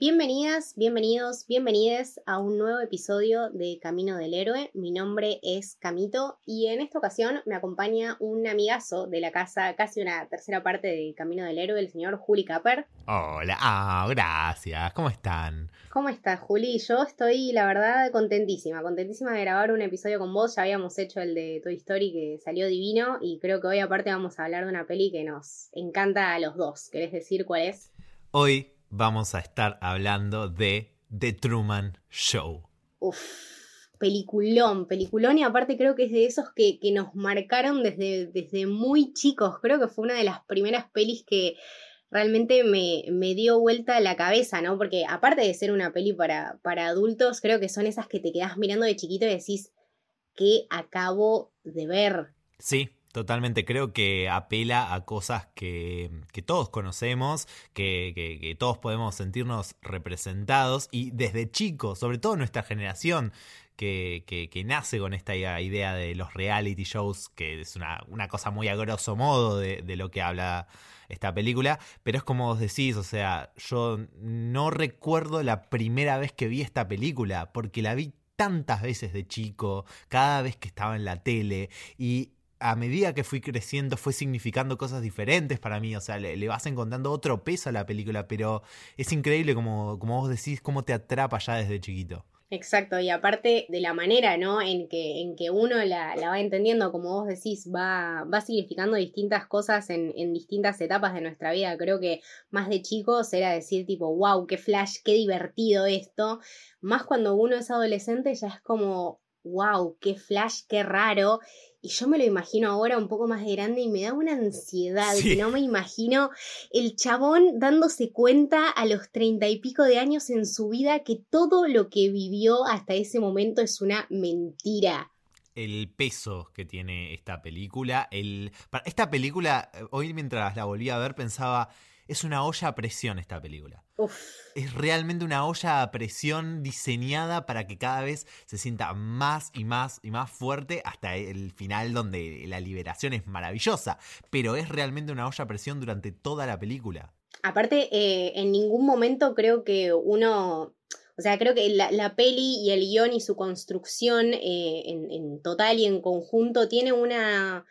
Bienvenidas, bienvenidos, bienvenides a un nuevo episodio de Camino del Héroe. Mi nombre es Camito y en esta ocasión me acompaña un amigazo de la casa, casi una tercera parte de Camino del Héroe, el señor Juli Capper. Hola, ah, gracias. ¿Cómo están? ¿Cómo estás, Juli? Yo estoy, la verdad, contentísima, contentísima de grabar un episodio con vos. Ya habíamos hecho el de Toy Story que salió divino y creo que hoy aparte vamos a hablar de una peli que nos encanta a los dos. ¿Querés decir cuál es? Hoy vamos a estar hablando de The Truman Show. Uf, peliculón, peliculón y aparte creo que es de esos que, nos marcaron desde, desde muy chicos. Creo que fue una de las primeras pelis que realmente me, me, dio vuelta la cabeza, ¿no? Porque aparte de ser una peli para, para adultos, creo que son esas que te quedas mirando de chiquito y decís, ¿qué acabo de ver? Sí, Totalmente, creo que apela a cosas que, todos conocemos, que, todos podemos sentirnos representados y desde chicos, sobre todo nuestra generación, que, nace con esta idea de los reality shows, que es una, cosa muy a grosso modo de, de, lo que habla esta película, pero es como vos decís, o sea, yo no recuerdo la primera vez que vi esta película, porque la vi tantas veces de chico, cada vez que estaba en la tele, y a medida que fui creciendo fue significando cosas diferentes para mí, o sea, le, vas encontrando otro peso a la película, pero es increíble como, como vos decís, cómo te atrapa ya desde chiquito. Exacto, y aparte de la manera, ¿no? En que, en que uno la, va entendiendo, como vos decís, va, va significando distintas cosas en, en, distintas etapas de nuestra vida. Creo que más de chicos era decir tipo, wow, qué flash, qué divertido esto. Más cuando uno es adolescente ya es como, wow, qué flash, qué raro. Y yo me lo imagino ahora un poco más de grande y me da una ansiedad no me imagino el chabón dándose cuenta a los treinta y pico de años en su vida que todo lo que vivió hasta ese momento es una mentira el peso que tiene esta película. El, esta película, eh, hoy mientras la volví a ver, pensaba, es una olla a presión esta película. Es realmente una olla a presión diseñada para que cada vez se sienta más y más y más fuerte hasta el final donde la liberación es maravillosa. Pero es realmente una olla a presión durante toda la película. Aparte, eh, en ningún momento creo que uno o sea, creo que la, peli y el guion y su construcción eh, en, total y en conjunto tiene una,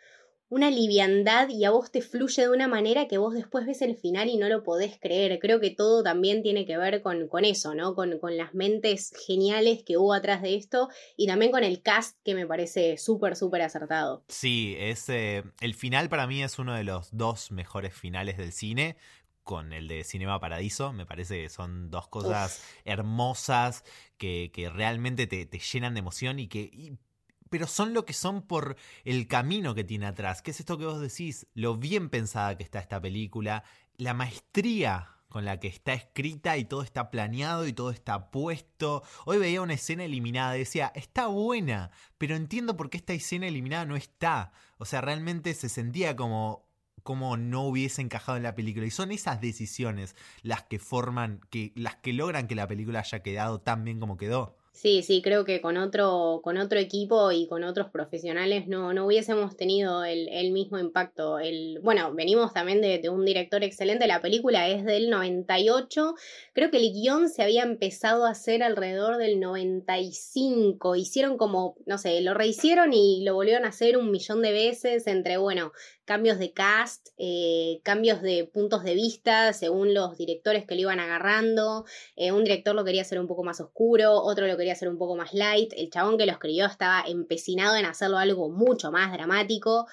una liviandad y a vos te fluye de una manera que vos después ves el final y no lo podés creer. Creo que todo también tiene que ver con, con eso, ¿no? Con, con, las mentes geniales que hubo atrás de esto y también con el cast que me parece súper, súper acertado. Sí, es, eh, el final para mí es uno de los dos mejores finales del cine con el de Cinema Paradiso. Me parece que son dos cosas hermosas que, que realmente te, te, llenan de emoción y que pero son lo que son por el camino que tiene atrás. ¿Qué es esto que vos decís? Lo bien pensada que está esta película, la maestría con la que está escrita y todo está planeado y todo está puesto. Hoy veía una escena eliminada decía, está buena, pero entiendo por qué esta escena eliminada no está. O sea, realmente se sentía como como no hubiese encajado en la película y son esas decisiones las que forman que las que logran que la película haya quedado tan bien como quedó. Sí, sí, creo que con otro, con otro equipo y con otros profesionales no, no hubiésemos tenido el, el mismo impacto. El, bueno, venimos también de, de, un director excelente, la película es del 98, creo que el guion se había empezado a hacer alrededor del 95, hicieron como, no sé, lo rehicieron y lo volvieron a hacer un millón de veces entre, bueno, cambios de cast, eh, cambios de puntos de vista según los directores que lo iban agarrando. Eh, un director lo quería hacer un poco más oscuro, otro lo quería hacer un poco más light. El chabón que lo escribió estaba empecinado en hacerlo algo mucho más dramático.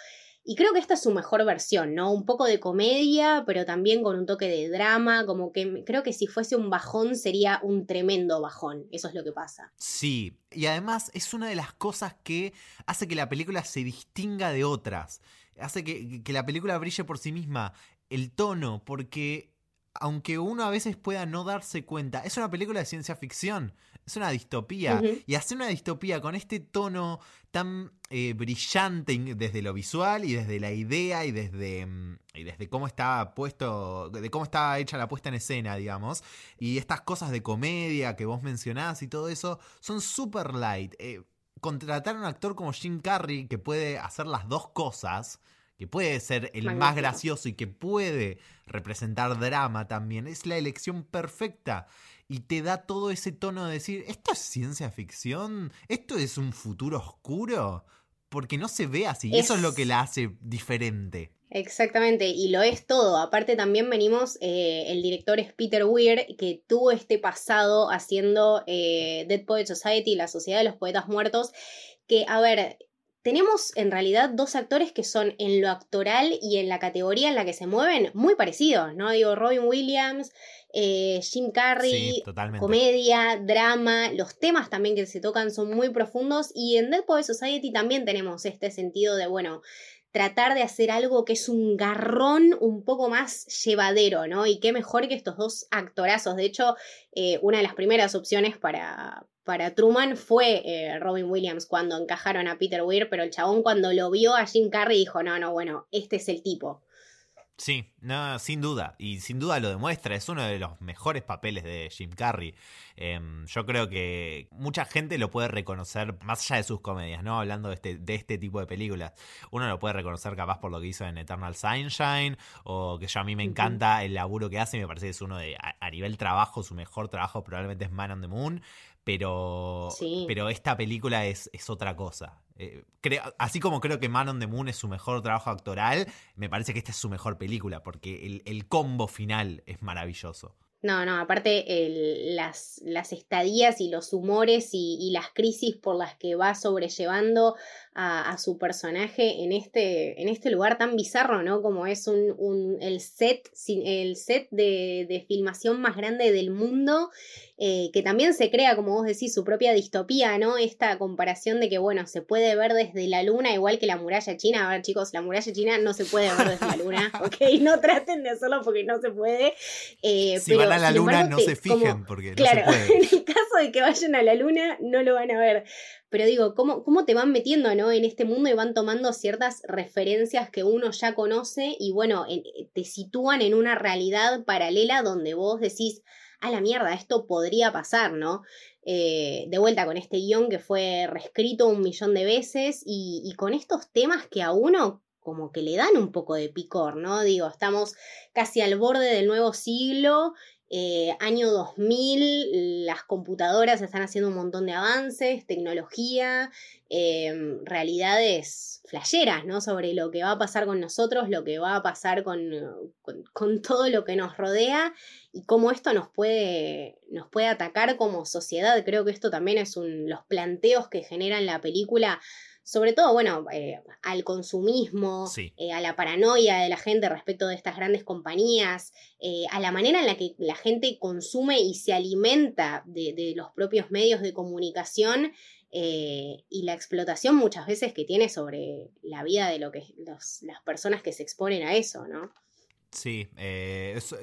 Y creo que esta es su mejor versión, ¿no? Un poco de comedia, pero también con un toque de drama, como que creo que si fuese un bajón sería un tremendo bajón, eso es lo que pasa. Sí, y además es una de las cosas que hace que la película se distinga de otras hace que, la película brille por sí misma. El tono, porque aunque uno a veces pueda no darse cuenta, es una película de ciencia ficción, es una distopía. Y hacer una distopía con este tono tan eh, brillante desde lo visual y desde la idea y desde, mm, y desde cómo está puesto, de cómo está hecha la puesta en escena, digamos. Y estas cosas de comedia que vos mencionás y todo eso son super light. Eh, contratar a un actor como Jim Carrey que puede hacer las dos cosas que puede ser el más gracioso y que puede representar drama también, es la elección perfecta. Y te da todo ese tono de decir, ¿esto es ciencia ficción? ¿Esto es un futuro oscuro? Porque no se ve así. Eso es lo que la hace diferente. Exactamente, y lo es todo. Aparte también venimos, eh, el director es Peter Weir, que tuvo este pasado haciendo eh, Dead Poet Society, la Sociedad de los Poetas Muertos, que, a ver, tenemos en realidad dos actores que son en lo actoral y en la categoría en la que se mueven muy parecidos, ¿no? Digo, Robin Williams, eh, Jim Carrey, comedia, drama, los temas también que se tocan son muy profundos y en Dead Poet Society también tenemos este sentido de, bueno, tratar de hacer algo que es un garrón un poco más llevadero, ¿no? Y qué mejor que estos dos actorazos. De hecho, eh, una de las primeras opciones para, para Truman fue eh, Robin Williams cuando encajaron a Peter Weir, pero el chabón cuando lo vio a Jim Carrey dijo, no, no, bueno, este es el tipo. Sí, no, sin duda, y sin duda lo demuestra, es uno de los mejores papeles de Jim Carrey. Em, yo creo que mucha gente lo puede reconocer, más allá de sus comedias, ¿no? Hablando de este, de este tipo de películas, uno lo puede reconocer capaz por lo que hizo en Eternal Sunshine, o que yo a mí me encanta el laburo que hace, me parece que es uno de, a, a nivel trabajo, su mejor trabajo probablemente es Man on the Moon, pero, pero esta película es, es otra cosa. Eh, así como creo que Man on the Moon es su mejor trabajo actoral, me parece que esta es su mejor película, porque el, combo final es maravilloso. No, no, aparte las, las, estadías y los humores y, las crisis por las que va sobrellevando a, su personaje en este, en este lugar tan bizarro, ¿no? Como es un, un el set, el set de, de, filmación más grande del mundo, eh, que también se crea, como vos decís, su propia distopía, ¿no? Esta comparación de que, bueno, se puede ver desde la luna igual que la muralla china. A ver, chicos, la muralla china no se puede ver desde la luna, ¿ok? No traten de hacerlo porque no se puede. Eh, si van a la luna, no se fijen porque no se puede. en el caso de que vayan a la luna, no lo van a ver. Pero digo, ¿cómo, cómo te van metiendo ¿no? en este mundo y van tomando ciertas referencias que uno ya conoce y bueno, te sitúan en una realidad paralela donde vos decís, a la mierda, esto podría pasar, ¿no? Eh, de vuelta con este guion que fue reescrito un millón de veces y con estos temas que a uno como que le dan un poco de picor, ¿no? Digo, estamos casi al borde del nuevo siglo eh, año 2000, las computadoras están haciendo un montón de avances, tecnología, em, realidades flasheras, ¿no? Sobre lo que va a pasar con nosotros, lo que va a pasar con, con, todo lo que nos rodea y cómo esto nos puede, nos puede atacar como sociedad. Creo que esto también es un, los planteos que generan la película sobre todo, bueno, eh, al consumismo, eh, a la paranoia de la gente respecto de estas grandes compañías, eh, a la manera en la que la gente consume y se alimenta de, los propios medios de comunicación y la explotación muchas veces que tiene sobre la vida de lo que las personas que se exponen a eso, ¿no? Sí,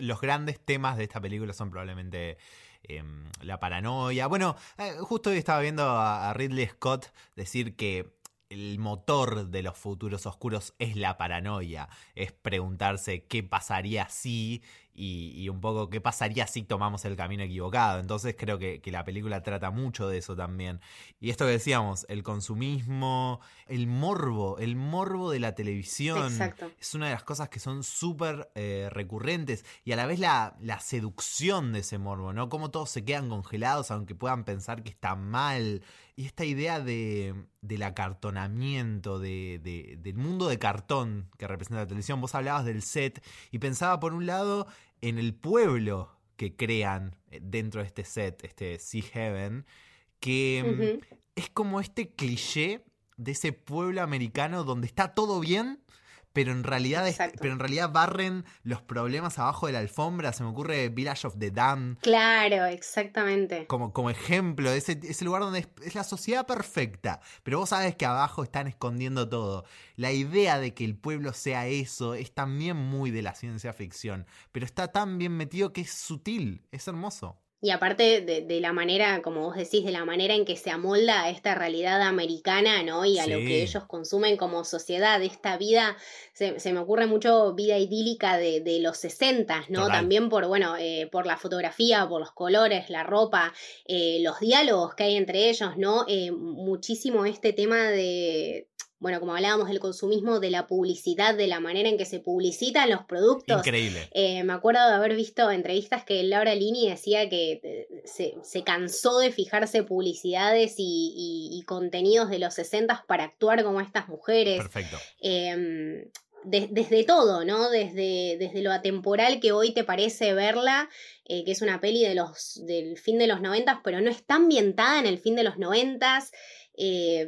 los grandes temas de esta película son probablemente em, la paranoia. Bueno, justo hoy estaba viendo a Ridley Scott decir que el motor de los futuros oscuros es la paranoia, es preguntarse qué pasaría si y, un poco qué pasaría si tomamos el camino equivocado. Entonces creo que, la película trata mucho de eso también. Y esto que decíamos, el consumismo, el morbo, el morbo de la televisión es una de las cosas que son súper eh, recurrentes y a la vez la, la, seducción de ese morbo, ¿no? Como todos se quedan congelados aunque puedan pensar que está mal. Y esta idea de, del acartonamiento, de, del mundo de cartón que representa la televisión. Vos hablabas del set y pensaba por un lado en el pueblo que crean eh, dentro de este set, este Sea Heaven, que mm, es como este cliché de ese pueblo americano donde está todo bien, pero en realidad pero en realidad barren los problemas abajo de la alfombra. Se me ocurre Village of the Damned. Claro, exactamente. Como, como ejemplo, ese, ese lugar donde es, la sociedad perfecta, pero vos sabes que abajo están escondiendo todo. La idea de que el pueblo sea eso es también muy de la ciencia ficción, pero está tan bien metido que es sutil, es hermoso. Y aparte de, la manera, como vos decís, de la manera en que se amolda a esta realidad americana, ¿no? Y a lo que ellos consumen como sociedad, esta vida, se, me ocurre mucho vida idílica de, de los 60, ¿no? También por, bueno, eh, por la fotografía, por los colores, la ropa, eh, los diálogos que hay entre ellos, ¿no? Eh, muchísimo este tema de, bueno, como hablábamos del consumismo, de la publicidad, de la manera en que se publicitan los productos. Increíble. Eh, me acuerdo de haber visto entrevistas que Laura Lini decía que eh, se, cansó de fijarse publicidades y, contenidos de los 60 para actuar como estas mujeres. Perfecto. Em, desde todo, ¿no? Desde, desde, lo atemporal que hoy te parece verla, eh, que es una peli de los, del fin de los noventas, pero no está ambientada en el fin de los noventas. Eh,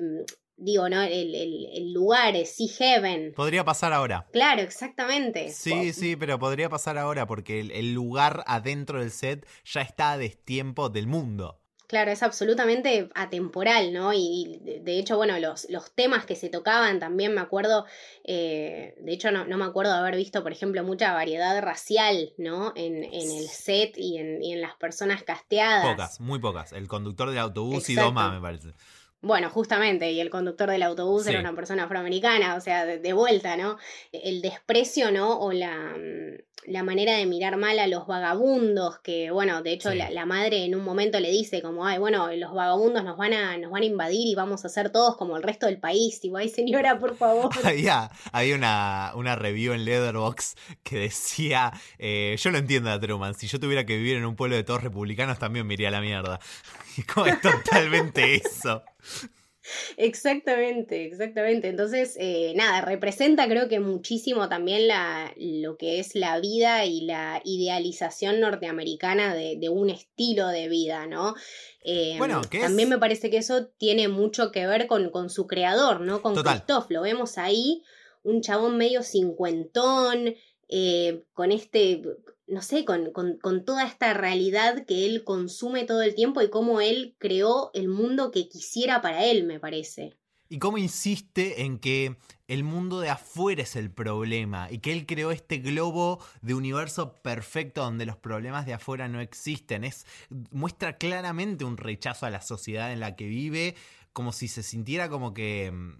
digo, ¿no? El, el, lugar, es Sea Heaven. Podría pasar ahora. Claro, exactamente. Sí, sí, pero podría pasar ahora porque el, lugar adentro del set ya está a destiempo del mundo. Claro, es absolutamente atemporal, ¿no? Y, de hecho, bueno, los, los, temas que se tocaban también me acuerdo, eh, de hecho no, no, me acuerdo de haber visto, por ejemplo, mucha variedad racial, ¿no? En, en el set y en, y en, las personas casteadas. Pocas, muy pocas. El conductor del autobús y Doma, me parece. Bueno, justamente, y el conductor del autobús era una persona afroamericana, o sea, de, vuelta, ¿no? El desprecio, ¿no? O la, mm, la, manera de mirar mal a los vagabundos, que, bueno, de hecho la, madre en un momento le dice como, ay, bueno, los vagabundos nos van a, nos van a invadir y vamos a ser todos como el resto del país. Y ay, señora, por favor. había, había una, una review en Leatherbox que decía, eh, yo lo entiendo a Truman, si yo tuviera que vivir en un pueblo de todos republicanos también me iría a la mierda. Como es totalmente eso. Exactamente, exactamente. Entonces, eh, nada, representa creo que muchísimo también la, lo que es la vida y la idealización norteamericana de, un estilo de vida, ¿no? Eh, bueno, también me parece que eso tiene mucho que ver con, con su creador, ¿no? Con Christoph. Lo vemos ahí, un chabón medio cincuentón, eh, con este no sé, con, con, toda esta realidad que él consume todo el tiempo y cómo él creó el mundo que quisiera para él, me parece. Y cómo insiste en que el mundo de afuera es el problema y que él creó este globo de universo perfecto donde los problemas de afuera no existen. Es, muestra claramente un rechazo a la sociedad en la que vive, como si se sintiera como que mm,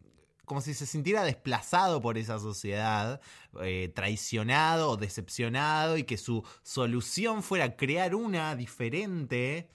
como si se sintiera desplazado por esa sociedad, eh, traicionado o decepcionado, y que su solución fuera crear una diferente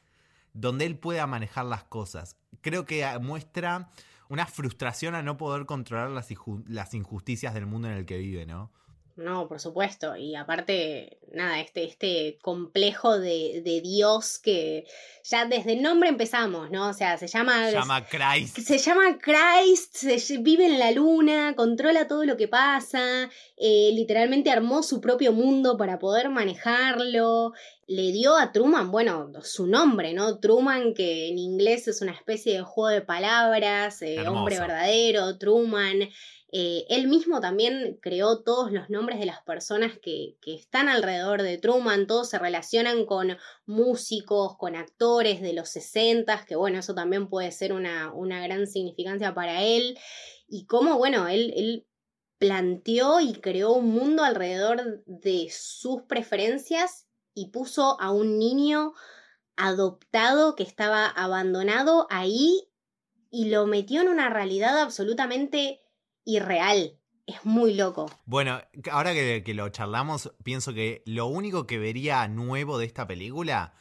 donde él pueda manejar las cosas. Creo que muestra una frustración a no poder controlar las injusticias del mundo en el que vive, ¿no? No, por supuesto. Y aparte, nada, este, este complejo de, de, Dios que ya desde el nombre empezamos, ¿no? O sea, se llama. Se llama Christ. Se llama Christ, se, vive en la luna, controla todo lo que pasa, eh, literalmente armó su propio mundo para poder manejarlo. Le dio a Truman, bueno, su nombre, ¿no? Truman, que en inglés es una especie de juego de palabras, eh, hombre verdadero, Truman. Eh, él mismo también creó todos los nombres de las personas que, que, están alrededor de Truman, todos se relacionan con músicos, con actores de los 60, que bueno, eso también puede ser una, una gran significancia para él. Y cómo, bueno, él, él planteó y creó un mundo alrededor de sus preferencias y puso a un niño adoptado que estaba abandonado ahí y lo metió en una realidad absolutamente irreal. Es muy loco. Bueno, ahora que, lo charlamos, pienso que lo único que vería nuevo de esta película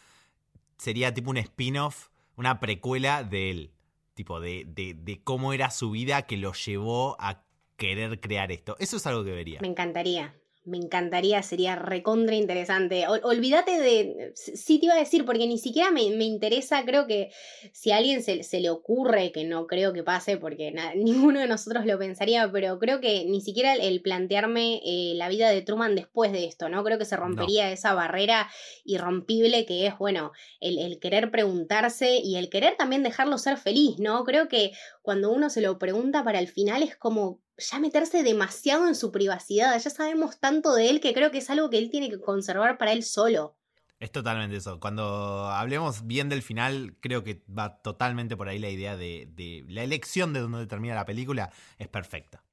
sería tipo un spin-off, una precuela de él. Tipo, de, de, de cómo era su vida que lo llevó a querer crear esto. Eso es algo que vería. Me encantaría me encantaría, sería recontra interesante. olvídate de, sí te iba a decir, porque ni siquiera me, interesa, creo que si a alguien se, le ocurre, que no creo que pase, porque ninguno de nosotros lo pensaría, pero creo que ni siquiera el, plantearme eh, la vida de Truman después de esto, ¿no? Creo que se rompería esa barrera irrompible que es, bueno, el, el querer preguntarse y el querer también dejarlo ser feliz, ¿no? Creo que cuando uno se lo pregunta para el final es como ya meterse demasiado en su privacidad. Ya sabemos tanto de él que creo que es algo que él tiene que conservar para él solo. Es totalmente eso. Cuando hablemos bien del final, creo que va totalmente por ahí la idea de, la elección de donde termina la película es perfecta.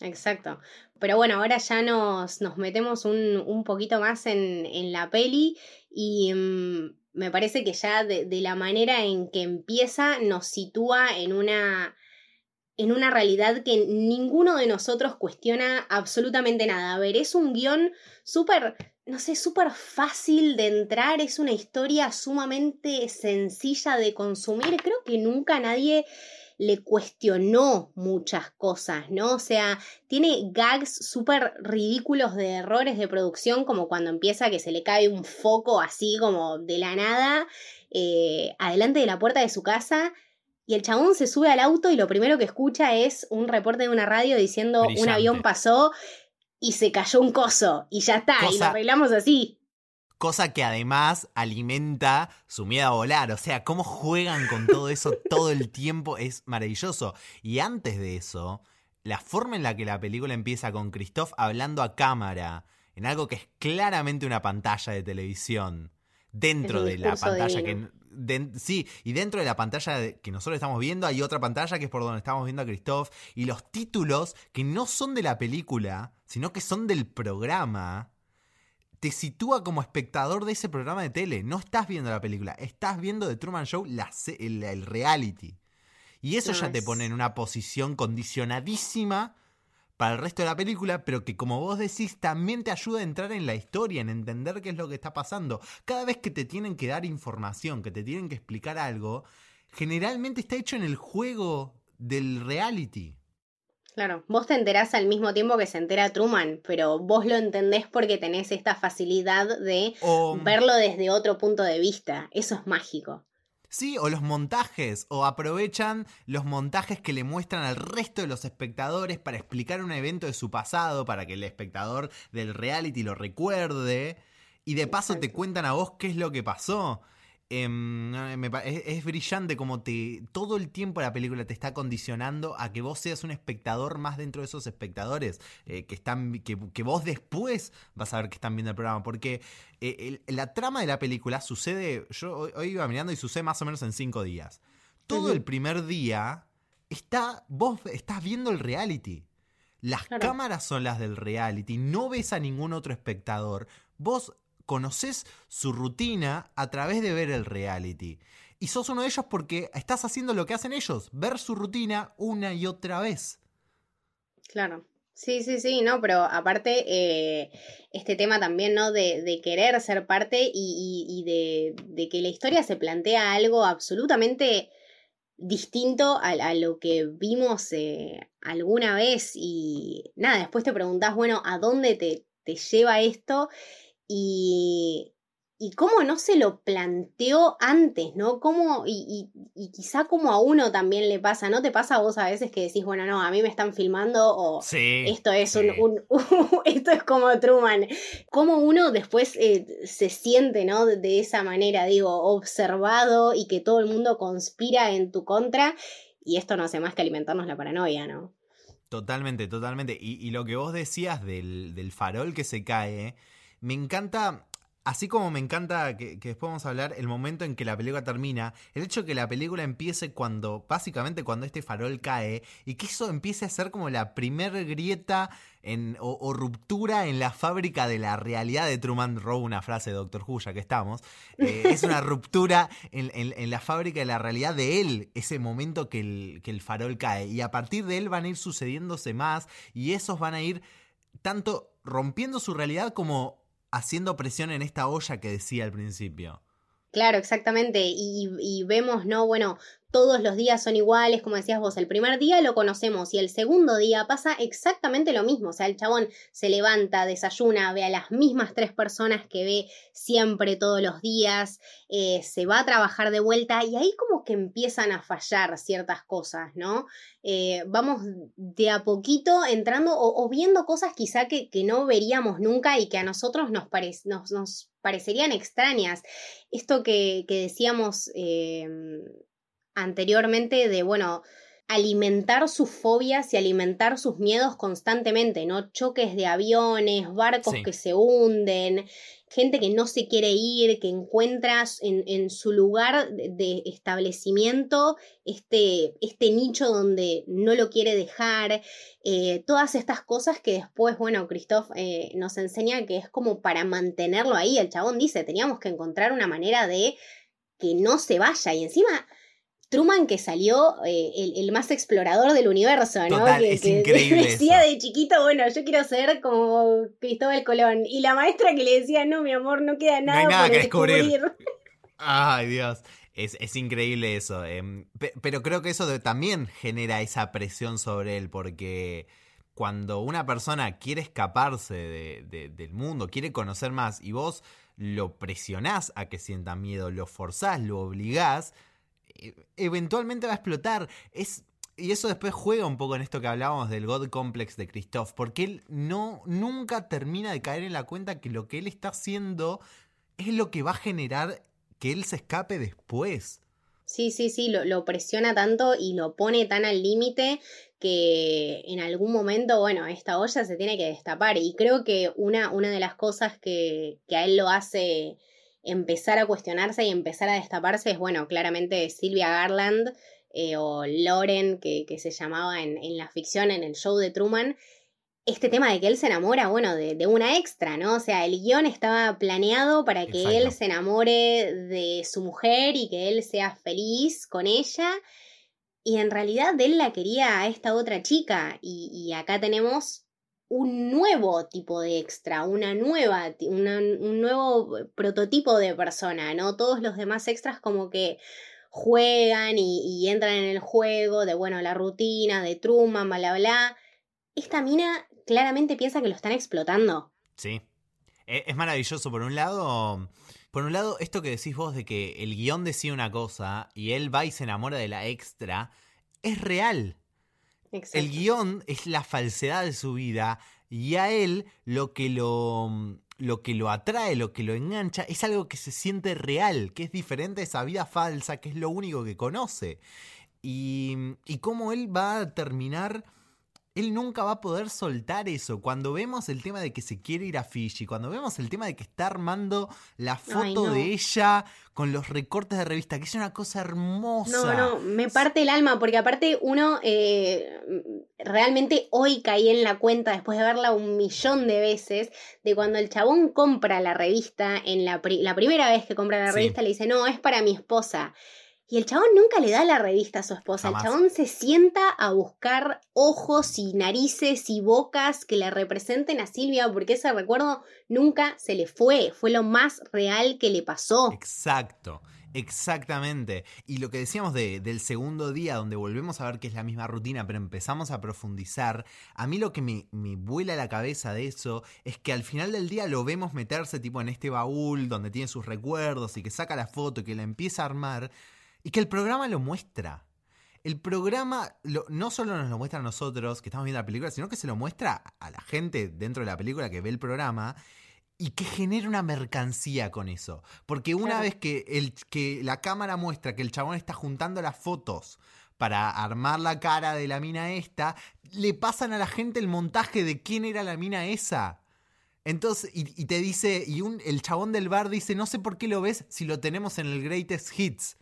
Exacto. Pero bueno, ahora ya nos, nos metemos un, poquito más en, la peli y mm, me parece que ya de, de, la manera en que empieza nos sitúa en una en una realidad que ninguno de nosotros cuestiona absolutamente nada. A ver, es un guion súper, no sé, súper fácil de entrar, es una historia sumamente sencilla de consumir. Creo que nunca nadie le cuestionó muchas cosas, ¿no? O sea, tiene gags súper ridículos de errores de producción, como cuando empieza que se le cae un foco así como de la nada, eh, adelante de la puerta de su casa y el chabón se sube al auto y lo primero que escucha es un reporte de una radio diciendo un avión pasó y se cayó un coso. Y ya está, y lo arreglamos así. Cosa que además alimenta su miedo a volar. O sea, cómo juegan con todo eso todo el tiempo es maravilloso. Y antes de eso, la forma en la que la película empieza con Christoph hablando a cámara, en algo que es claramente una pantalla de televisión, dentro de la pantalla que sí, y dentro de la pantalla que nosotros estamos viendo hay otra pantalla que es por donde estamos viendo a Christoph. Y los títulos que no son de la película, sino que son del programa, te sitúa como espectador de ese programa de tele. No estás viendo la película, estás viendo The Truman Show, el, reality. Y eso ya te pone en una posición condicionadísima para el resto de la película, pero que como vos decís, también te ayuda a entrar en la historia, en entender qué es lo que está pasando. Cada vez que te tienen que dar información, que te tienen que explicar algo, generalmente está hecho en el juego del reality. Claro, vos te enterás al mismo tiempo que se entera Truman, pero vos lo entendés porque tenés esta facilidad de verlo desde otro punto de vista. Eso es mágico. Sí, o los montajes, o aprovechan los montajes que le muestran al resto de los espectadores para explicar un evento de su pasado, para que el espectador del reality lo recuerde, y de paso te cuentan a vos qué es lo que pasó. Em, es, brillante como te todo el tiempo la película te está condicionando a que vos seas un espectador más dentro de esos espectadores eh, que están que, vos después vas a ver que están viendo el programa porque eh, la trama de la película sucede yo hoy, iba mirando y sucede más o menos en cinco días. Todo el primer día está vos estás viendo el reality. Las cámaras son las del reality no ves a ningún otro espectador. Vos conoces su rutina a través de ver el reality. Y sos uno de ellos porque estás haciendo lo que hacen ellos, ver su rutina una y otra vez. Claro. Sí, sí, sí, no, pero aparte eh, este tema también, ¿no? De, querer ser parte y, de, que la historia se plantea algo absolutamente distinto a, lo que vimos eh, alguna vez y nada, después te preguntás, bueno, ¿a dónde te, te lleva esto? Y, y cómo no se lo planteó antes, ¿no? Cómo, y, y, quizá como a uno también le pasa, ¿no te pasa a vos a veces que decís, bueno, no, a mí me están filmando o esto es un, esto es como Truman. Cómo uno después eh, se siente, ¿no? De, esa manera, digo, observado y que todo el mundo conspira en tu contra y esto no hace más que alimentarnos la paranoia, ¿no? Totalmente, totalmente. Y, y lo que vos decías del, del farol que se cae me encanta, así como me encanta que, después vamos a hablar, el momento en que la película termina, el hecho de que la película empiece cuando, básicamente cuando este farol cae, y que eso empiece a ser como la primer grieta en, o, ruptura en la fábrica de la realidad de Truman Rowe, una frase de Doctor Who, ya que estamos, eh, es una ruptura en, la fábrica de la realidad de él, ese momento que el, que el farol cae, y a partir de él van a ir sucediéndose más, y esos van a ir tanto rompiendo su realidad como haciendo presión en esta olla que decía al principio. Claro, exactamente. Y, y, vemos, ¿no? Bueno, todos los días son iguales, como decías vos, el primer día lo conocemos y el segundo día pasa exactamente lo mismo, o sea, el chabón se levanta, desayuna, ve a las mismas tres personas que ve siempre todos los días, eh, se va a trabajar de vuelta y ahí como que empiezan a fallar ciertas cosas, ¿no? Eh, vamos de a poquito entrando o, viendo cosas quizá que, que, no veríamos nunca y que a nosotros nos, parecerían extrañas. Esto que, que decíamos... Eh, anteriormente de, bueno, alimentar sus fobias y alimentar sus miedos constantemente, ¿no? Choques de aviones, barcos que se hunden, gente que no se quiere ir, que encuentras en, su lugar de establecimiento este, este, nicho donde no lo quiere dejar, eh, todas estas cosas que después, bueno, Christoph eh, nos enseña que es como para mantenerlo ahí, el chabón dice, teníamos que encontrar una manera de que no se vaya y encima Truman que salió eh, el, más explorador del universo, ¿no? que, es increíble decía de chiquito, bueno, yo quiero ser como Cristóbal Colón. Y la maestra que le decía, no, mi amor, no queda nada, no que descubrir. Ay, Dios. Es, increíble eso. Em, pero creo que eso también genera esa presión sobre él, porque cuando una persona quiere escaparse del mundo, quiere conocer más, y vos lo presionás a que sienta miedo, lo forzás, lo obligás, eventualmente va a explotar. Es, y eso después juega un poco en esto que hablábamos del God Complex de Christoph, porque él no, nunca termina de caer en la cuenta que lo que él está haciendo es lo que va a generar que él se escape después. Sí, sí, sí, lo, presiona tanto y lo pone tan al límite que en algún momento, bueno, esta olla se tiene que destapar. Y creo que una, una de las cosas que, que a él lo hace empezar a cuestionarse y empezar a destaparse es, bueno, claramente Silvia Garland eh, o Lauren, que, se llamaba en, la ficción, en el show de Truman, este tema de que él se enamora, bueno, de, una extra, ¿no? O sea, el guion estaba planeado para que él se enamore de su mujer y que él sea feliz con ella. Y en realidad él la quería a esta otra chica. y acá tenemos un nuevo tipo de extra, una nueva, un nuevo prototipo de persona, ¿no? Todos los demás extras como que juegan y, entran en el juego de, bueno, la rutina, de Truman, bla, bla. Esta mina claramente piensa que lo están explotando. Sí. E, es maravilloso, por un lado, por un lado, esto que decís vos de que el guion decía una cosa y él va y se enamora de la extra, es real. El guion es la falsedad de su vida y a él lo que lo, lo que lo atrae, lo que lo engancha, es algo que se siente real, que es diferente a esa vida falsa, que es lo único que conoce. Y, y cómo él va a terminar él nunca va a poder soltar eso. Cuando vemos el tema de que se quiere ir a Fiji, cuando vemos el tema de que está armando la foto de ella con los recortes de revista, que es una cosa hermosa. No, no, me parte el alma, porque aparte uno eh, realmente hoy caí en la cuenta, después de verla un millón de veces, de cuando el chabón compra la revista, en la, la primera vez que compra la revista le dice, no, es para mi esposa. Y el chabón nunca le da la revista a su esposa. El chabón se sienta a buscar ojos y narices y bocas que le representen a Silvia, porque ese recuerdo nunca se le fue. Fue lo más real que le pasó. Exacto. Exactamente. Y lo que decíamos del segundo día, donde volvemos a ver que es la misma rutina, pero empezamos a profundizar, a mí lo que me, me vuela la cabeza de eso es que al final del día lo vemos meterse tipo en este baúl donde tiene sus recuerdos y que saca la foto y que la empieza a armar y que el programa lo muestra. El programa no solo nos lo muestra a nosotros que estamos viendo la película, sino que se lo muestra a la gente dentro de la película que ve el programa y que genera una mercancía con eso. Porque una vez que, el, que la cámara muestra que el chabón está juntando las fotos para armar la cara de la mina esta, le pasan a la gente el montaje de quién era la mina esa. Entonces, y, te dice, y un, el chabón del bar dice, no sé por qué lo ves si lo tenemos en el Greatest Hits.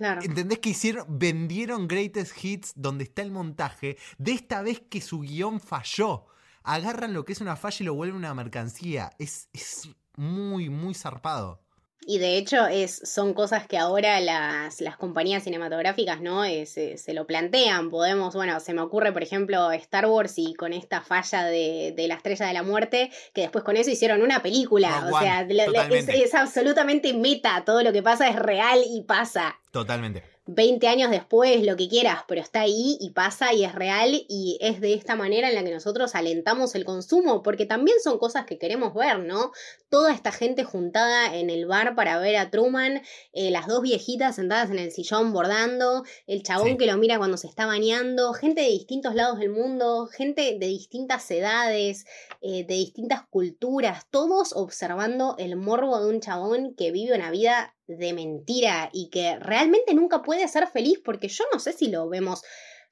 ¿Entendés que hicieron, vendieron Greatest Hits donde está el montaje de esta vez que su guion falló? Agarran lo que es una falla y lo vuelven una mercancía. Es, es muy, muy zarpado. Y de hecho es, son cosas que ahora las, las compañías cinematográficas no eh, se, lo plantean. Podemos, bueno, se me ocurre por ejemplo Star Wars y con esta falla de, de la estrella de la muerte, que después con eso hicieron una película. o sea, es, es absolutamente meta, todo lo que pasa es real y pasa. Totalmente. 20 años después, lo que quieras, pero está ahí y pasa y es real y es de esta manera en la que nosotros alentamos el consumo, porque también son cosas que queremos ver, ¿no? Toda esta gente juntada en el bar para ver a Truman, eh, las dos viejitas sentadas en el sillón bordando, el chabón que lo mira cuando se está bañando, gente de distintos lados del mundo, gente de distintas edades, eh, de distintas culturas, todos observando el morbo de un chabón que vive una vida de mentira y que realmente nunca puede ser feliz porque yo no sé si lo vemos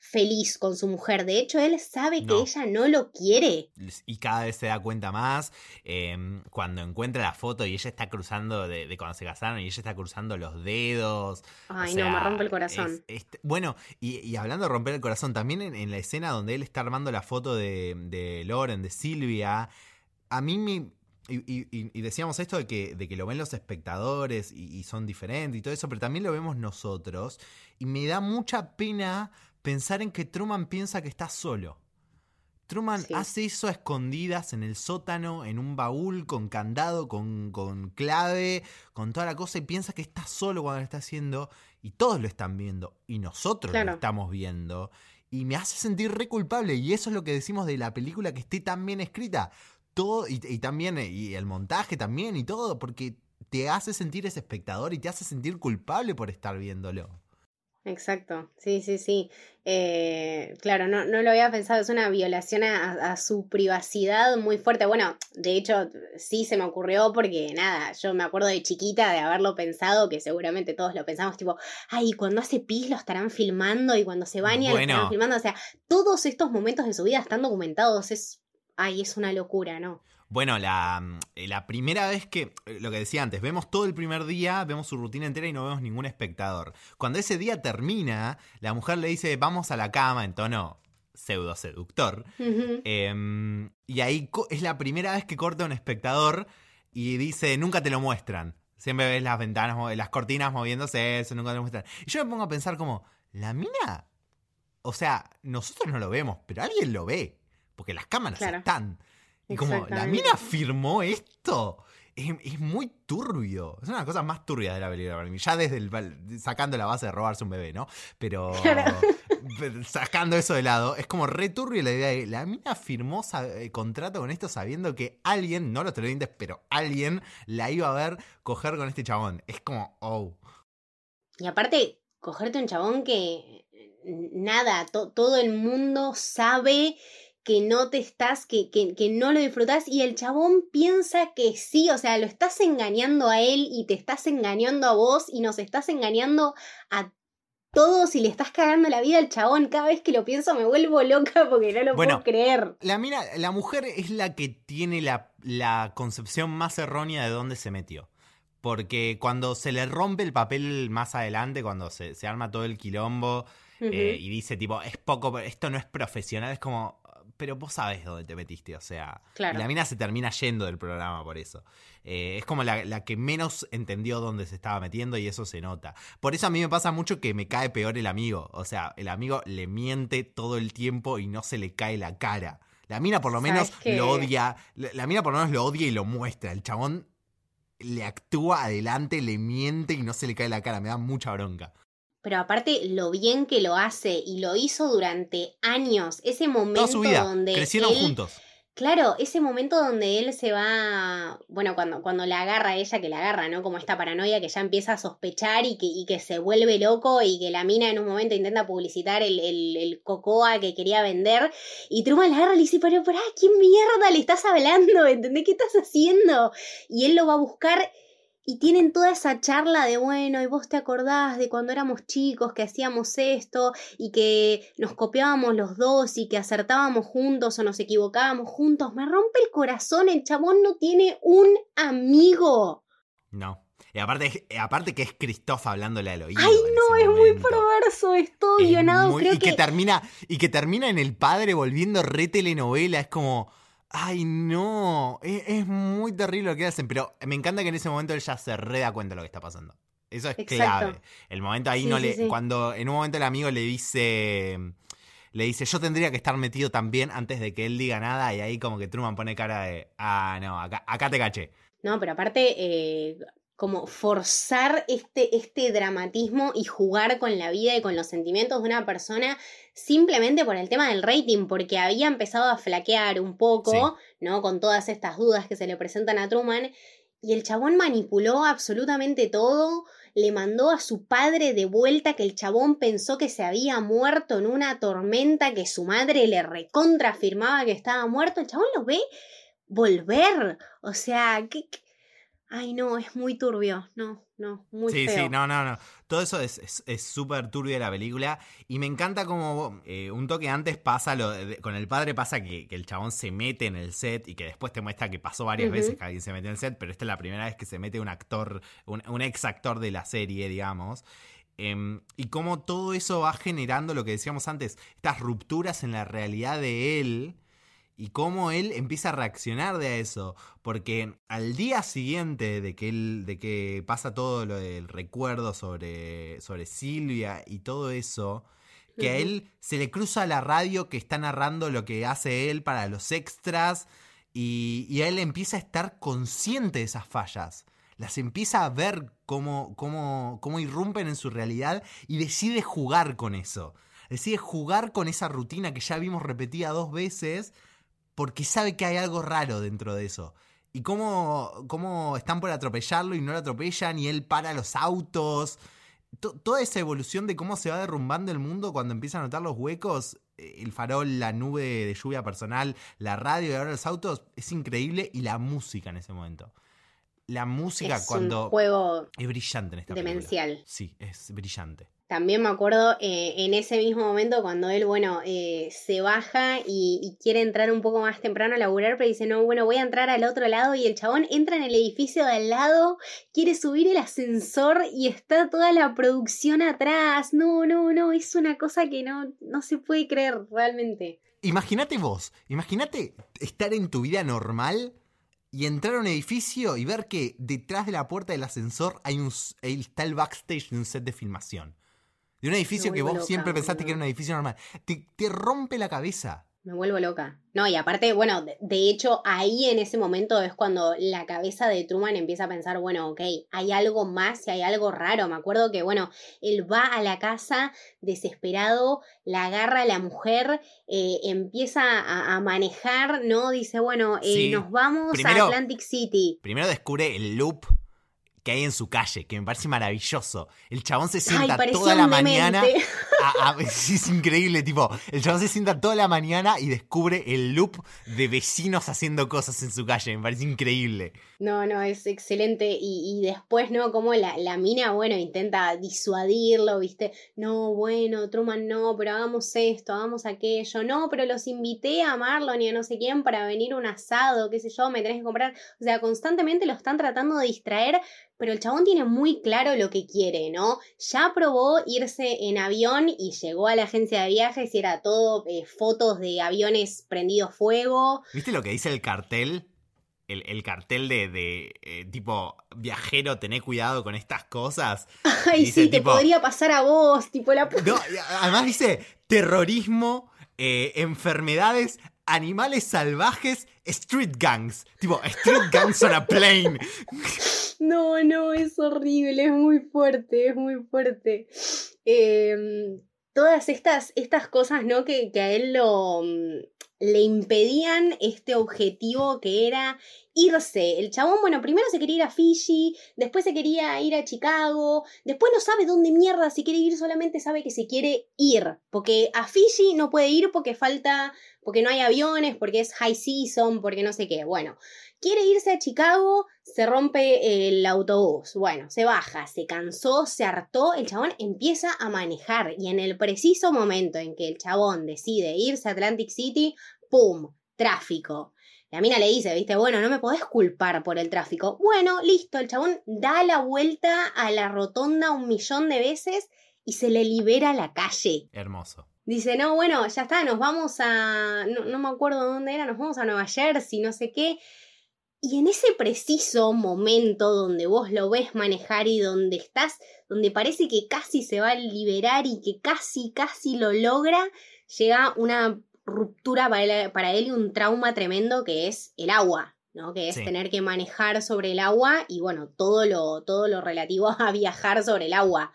feliz con su mujer. De hecho, él sabe que ella no lo quiere. Y cada vez se da cuenta más em, cuando encuentra la foto y ella está cruzando de, cuando se casaron y ella está cruzando los dedos. Ay, no, me rompe el corazón. bueno, y, hablando de romper el corazón, también en, la escena donde él está armando la foto de, de Loren, de Silvia, a mí me, y, decíamos esto de que, de que lo ven los espectadores y, son diferentes y todo eso, pero también lo vemos nosotros. Y me da mucha pena pensar en que Truman piensa que está solo. Truman hace eso a escondidas en el sótano, en un baúl con candado, con, con, clave, con toda la cosa, y piensa que está solo cuando lo está haciendo, y todos lo están viendo, y nosotros lo estamos viendo, y me hace sentir re culpable, y eso es lo que decimos de la película que esté tan bien escrita y, también, eh, y el montaje también y todo, porque te hace sentir ese espectador y te hace sentir culpable por estar viéndolo. Exacto, sí, sí, sí. Eh, claro, no, no, lo había pensado, es una violación a, su privacidad muy fuerte. Bueno, de hecho, sí se me ocurrió porque nada, yo me acuerdo de chiquita de haberlo pensado, que seguramente todos lo pensamos, tipo, ay, cuando hace pis lo estarán filmando y cuando se baña lo estarán filmando. O sea, todos estos momentos de su vida están documentados, es ay, es una locura, ¿no? Bueno, la, eh, la, primera vez que, eh, lo que decía antes, vemos todo el primer día, vemos su rutina entera y no vemos ningún espectador. Cuando ese día termina, la mujer le dice, vamos a la cama en tono pseudo seductor. Em, y ahí es la primera vez que corta un espectador y dice, nunca te lo muestran. Siempre ves las ventanas, las cortinas moviéndose, eso nunca te lo muestran. Y yo me pongo a pensar como, ¿la mina? O sea, nosotros no lo vemos, pero alguien lo ve porque las cámaras están. Y como, la mina firmó esto. Es, muy turbio. Es una de las cosas más turbias de la película para mí. Ya desde el, sacando la base de robarse un bebé, ¿no? Pero, sacando eso de lado, es como re turbio la idea de la mina firmó eh, contrato con esto sabiendo que alguien, no los televidentes, pero alguien la iba a ver coger con este chabón. Es como, oh. Y aparte, cogerte un chabón que nada, todo el mundo sabe que no te estás, que, que, que, no lo disfrutas y el chabón piensa que sí, o sea, lo estás engañando a él y te estás engañando a vos y nos estás engañando a todos y le estás cagando la vida al chabón. Cada vez que lo pienso me vuelvo loca porque no lo puedo creer. La, mira, la mujer es la que tiene la, la concepción más errónea de dónde se metió. Porque cuando se le rompe el papel más adelante, cuando se, se arma todo el quilombo eh, y dice tipo, es poco, esto no es profesional, es como, pero vos sabés dónde te metiste, o sea. Y la mina se termina yendo del programa por eso. Eh, es como la, que menos entendió dónde se estaba metiendo y eso se nota. Por eso a mí me pasa mucho que me cae peor el amigo. O sea, el amigo le miente todo el tiempo y no se le cae la cara. La mina por lo menos lo odia. La, mina por lo menos lo odia y lo muestra. El chabón le actúa adelante, le miente y no se le cae la cara. Me da mucha bronca pero aparte lo bien que lo hace y lo hizo durante años, ese momento donde crecieron juntos. Claro, ese momento donde él se va, bueno, cuando, cuando la agarra a ella, que la agarra, ¿no? Como esta paranoia que ya empieza a sospechar y que, y que se vuelve loco y que la mina en un momento intenta publicitar el, el, cocoa que quería vender y Truman la agarra y le dice, pero, pero, ¿qué mierda le estás hablando? ¿Entendés qué estás haciendo? Y él lo va a buscar y tienen toda esa charla de, bueno, y vos te acordás de cuando éramos chicos que hacíamos esto y que nos copiábamos los dos y que acertábamos juntos o nos equivocábamos juntos. Me rompe el corazón, el chabón no tiene un amigo. No. Y aparte, aparte que es Christoph hablándole al oído. Ay, no, es muy perverso, es todo guionado. y que... termina, y que termina en el padre volviendo re telenovela. Es como. Ay, no. Es, muy terrible lo que hacen, pero me encanta que en ese momento él ya se re da cuenta de lo que está pasando. Eso es clave. El momento ahí no le. Cuando en un momento el amigo le dice. Le dice, yo tendría que estar metido también antes de que él diga nada. Y ahí como que Truman pone cara de. Ah, no, acá, acá te caché. No, pero aparte, eh, como forzar este, este dramatismo y jugar con la vida y con los sentimientos de una persona simplemente por el tema del rating, porque había empezado a flaquear un poco, ¿no? Con todas estas dudas que se le presentan a Truman. Y el chabón manipuló absolutamente todo, le mandó a su padre de vuelta que el chabón pensó que se había muerto en una tormenta, que su madre le recontrafirmaba que estaba muerto. El chabón lo ve volver. O sea, ¿qué, Ay, no, es muy turbio. No, no, muy Sí, feo. sí, no, no, no. Todo eso es súper es, turbio de la película. Y me encanta como eh, un toque antes pasa, lo de- con el padre pasa que, que el chabón se mete en el set y que después te muestra que pasó varias veces que alguien se mete en el set, pero esta es la primera vez que se mete un actor, un, un ex actor de la serie, digamos. Em, y cómo todo eso va generando lo que decíamos antes, estas rupturas en la realidad de él y cómo él empieza a reaccionar de eso. Porque al día siguiente de que él, de que pasa todo lo del recuerdo sobre, sobre Silvia y todo eso, que a él se le cruza la radio que está narrando lo que hace él para los extras. Y, y a él empieza a estar consciente de esas fallas. Las empieza a ver cómo, cómo, cómo irrumpen en su realidad y decide jugar con eso. Decide jugar con esa rutina que ya vimos repetida dos veces porque sabe que hay algo raro dentro de eso. Y cómo, cómo están por atropellarlo y no lo atropellan y él para los autos. To- toda esa evolución de cómo se va derrumbando el mundo cuando empieza a notar los huecos, eh, el farol, la nube de lluvia personal, la radio y ahora los autos, es increíble. Y la música en ese momento. La música es cuando... un juego Es brillante en esta demencial. película. Sí, es brillante. También me acuerdo eh, en ese mismo momento cuando él, bueno, eh, se baja y, quiere entrar un poco más temprano a laburar, pero dice, no, bueno, voy a entrar al otro lado y el chabón entra en el edificio de al lado, quiere subir el ascensor y está toda la producción atrás. No, no, no, es una cosa que no, no se puede creer realmente. Imagínate vos, imagínate estar en tu vida normal y entrar a un edificio y ver que detrás de la puerta del ascensor hay un, está el backstage de un set de filmación. De un edificio que vos siempre pensaste que era un edificio normal. Te, te rompe la cabeza. Me vuelvo loca. No, y aparte, bueno, de, de hecho, ahí en ese momento es cuando la cabeza de Truman empieza a pensar, bueno, ok, hay algo más y hay algo raro. Me acuerdo que, bueno, él va a la casa desesperado, la agarra a la mujer, eh, empieza a, a manejar, ¿no? Dice, bueno, eh, Sí. nos vamos Primero- a Atlantic City. Primero descubre el loop que hay en su calle, que me parece maravilloso. El chabón se sienta toda la mañana. a- a- es increíble, tipo, el chabón se sienta toda la mañana y descubre el loop de vecinos haciendo cosas en su calle. Me parece increíble. No, no, es excelente. Y, y después, ¿no? Como la, la mina, bueno, intenta disuadirlo, ¿viste? No, bueno, Truman, no, pero hagamos esto, hagamos aquello. No, pero los invité a Marlon y a no sé quién para venir un asado, qué sé yo, me tenés que comprar. O sea, constantemente lo están tratando de distraer, pero el chabón tiene muy claro lo que quiere, ¿no? Ya probó irse en avión y llegó a la agencia de viajes y era todo eh, fotos de aviones prendidos fuego. ¿Viste lo que dice el cartel? El, el cartel de, de, eh, tipo, viajero, tené cuidado con estas cosas. Ay, Dice sí, te tipo- podría pasar a vos, tipo la No, y además dice terrorismo, eh, enfermedades, animales salvajes, street gangs. Tipo, street gangs on a plane. No, no, es horrible, es muy fuerte, es muy fuerte. Em, todas estas, estas cosas, ¿no? Que, que a él lo mm, le impedían este objetivo que era irse. El chabón, bueno, primero se quería ir a Fiji, después se quería ir a Chicago, después no sabe dónde mierda se quiere ir, solamente sabe que se quiere ir. Porque a Fiji no puede ir porque falta, porque no hay aviones, porque es high season, porque no sé qué. Bueno, quiere irse a Chicago, se rompe el autobús. Bueno, se baja, se cansó, se hartó, el chabón empieza a manejar y en el preciso momento en que el chabón decide irse a Atlantic City, ¡pum! Tráfico. La mina le dice, viste, bueno, no me podés culpar por el tráfico. Bueno, listo, el chabón da la vuelta a la rotonda un millón de veces y se le libera la calle. Hermoso. Dice, no, bueno, ya está, nos vamos a. No, no me acuerdo dónde era, nos vamos a Nueva Jersey, no sé qué. Y en ese preciso momento donde vos lo ves manejar y donde estás, donde parece que casi se va a liberar y que casi, casi lo logra, llega una ruptura para él, para él y un trauma tremendo que es el agua, ¿no? Que es Sí. tener que manejar sobre el agua y bueno, todo lo, todo lo relativo a viajar sobre el agua.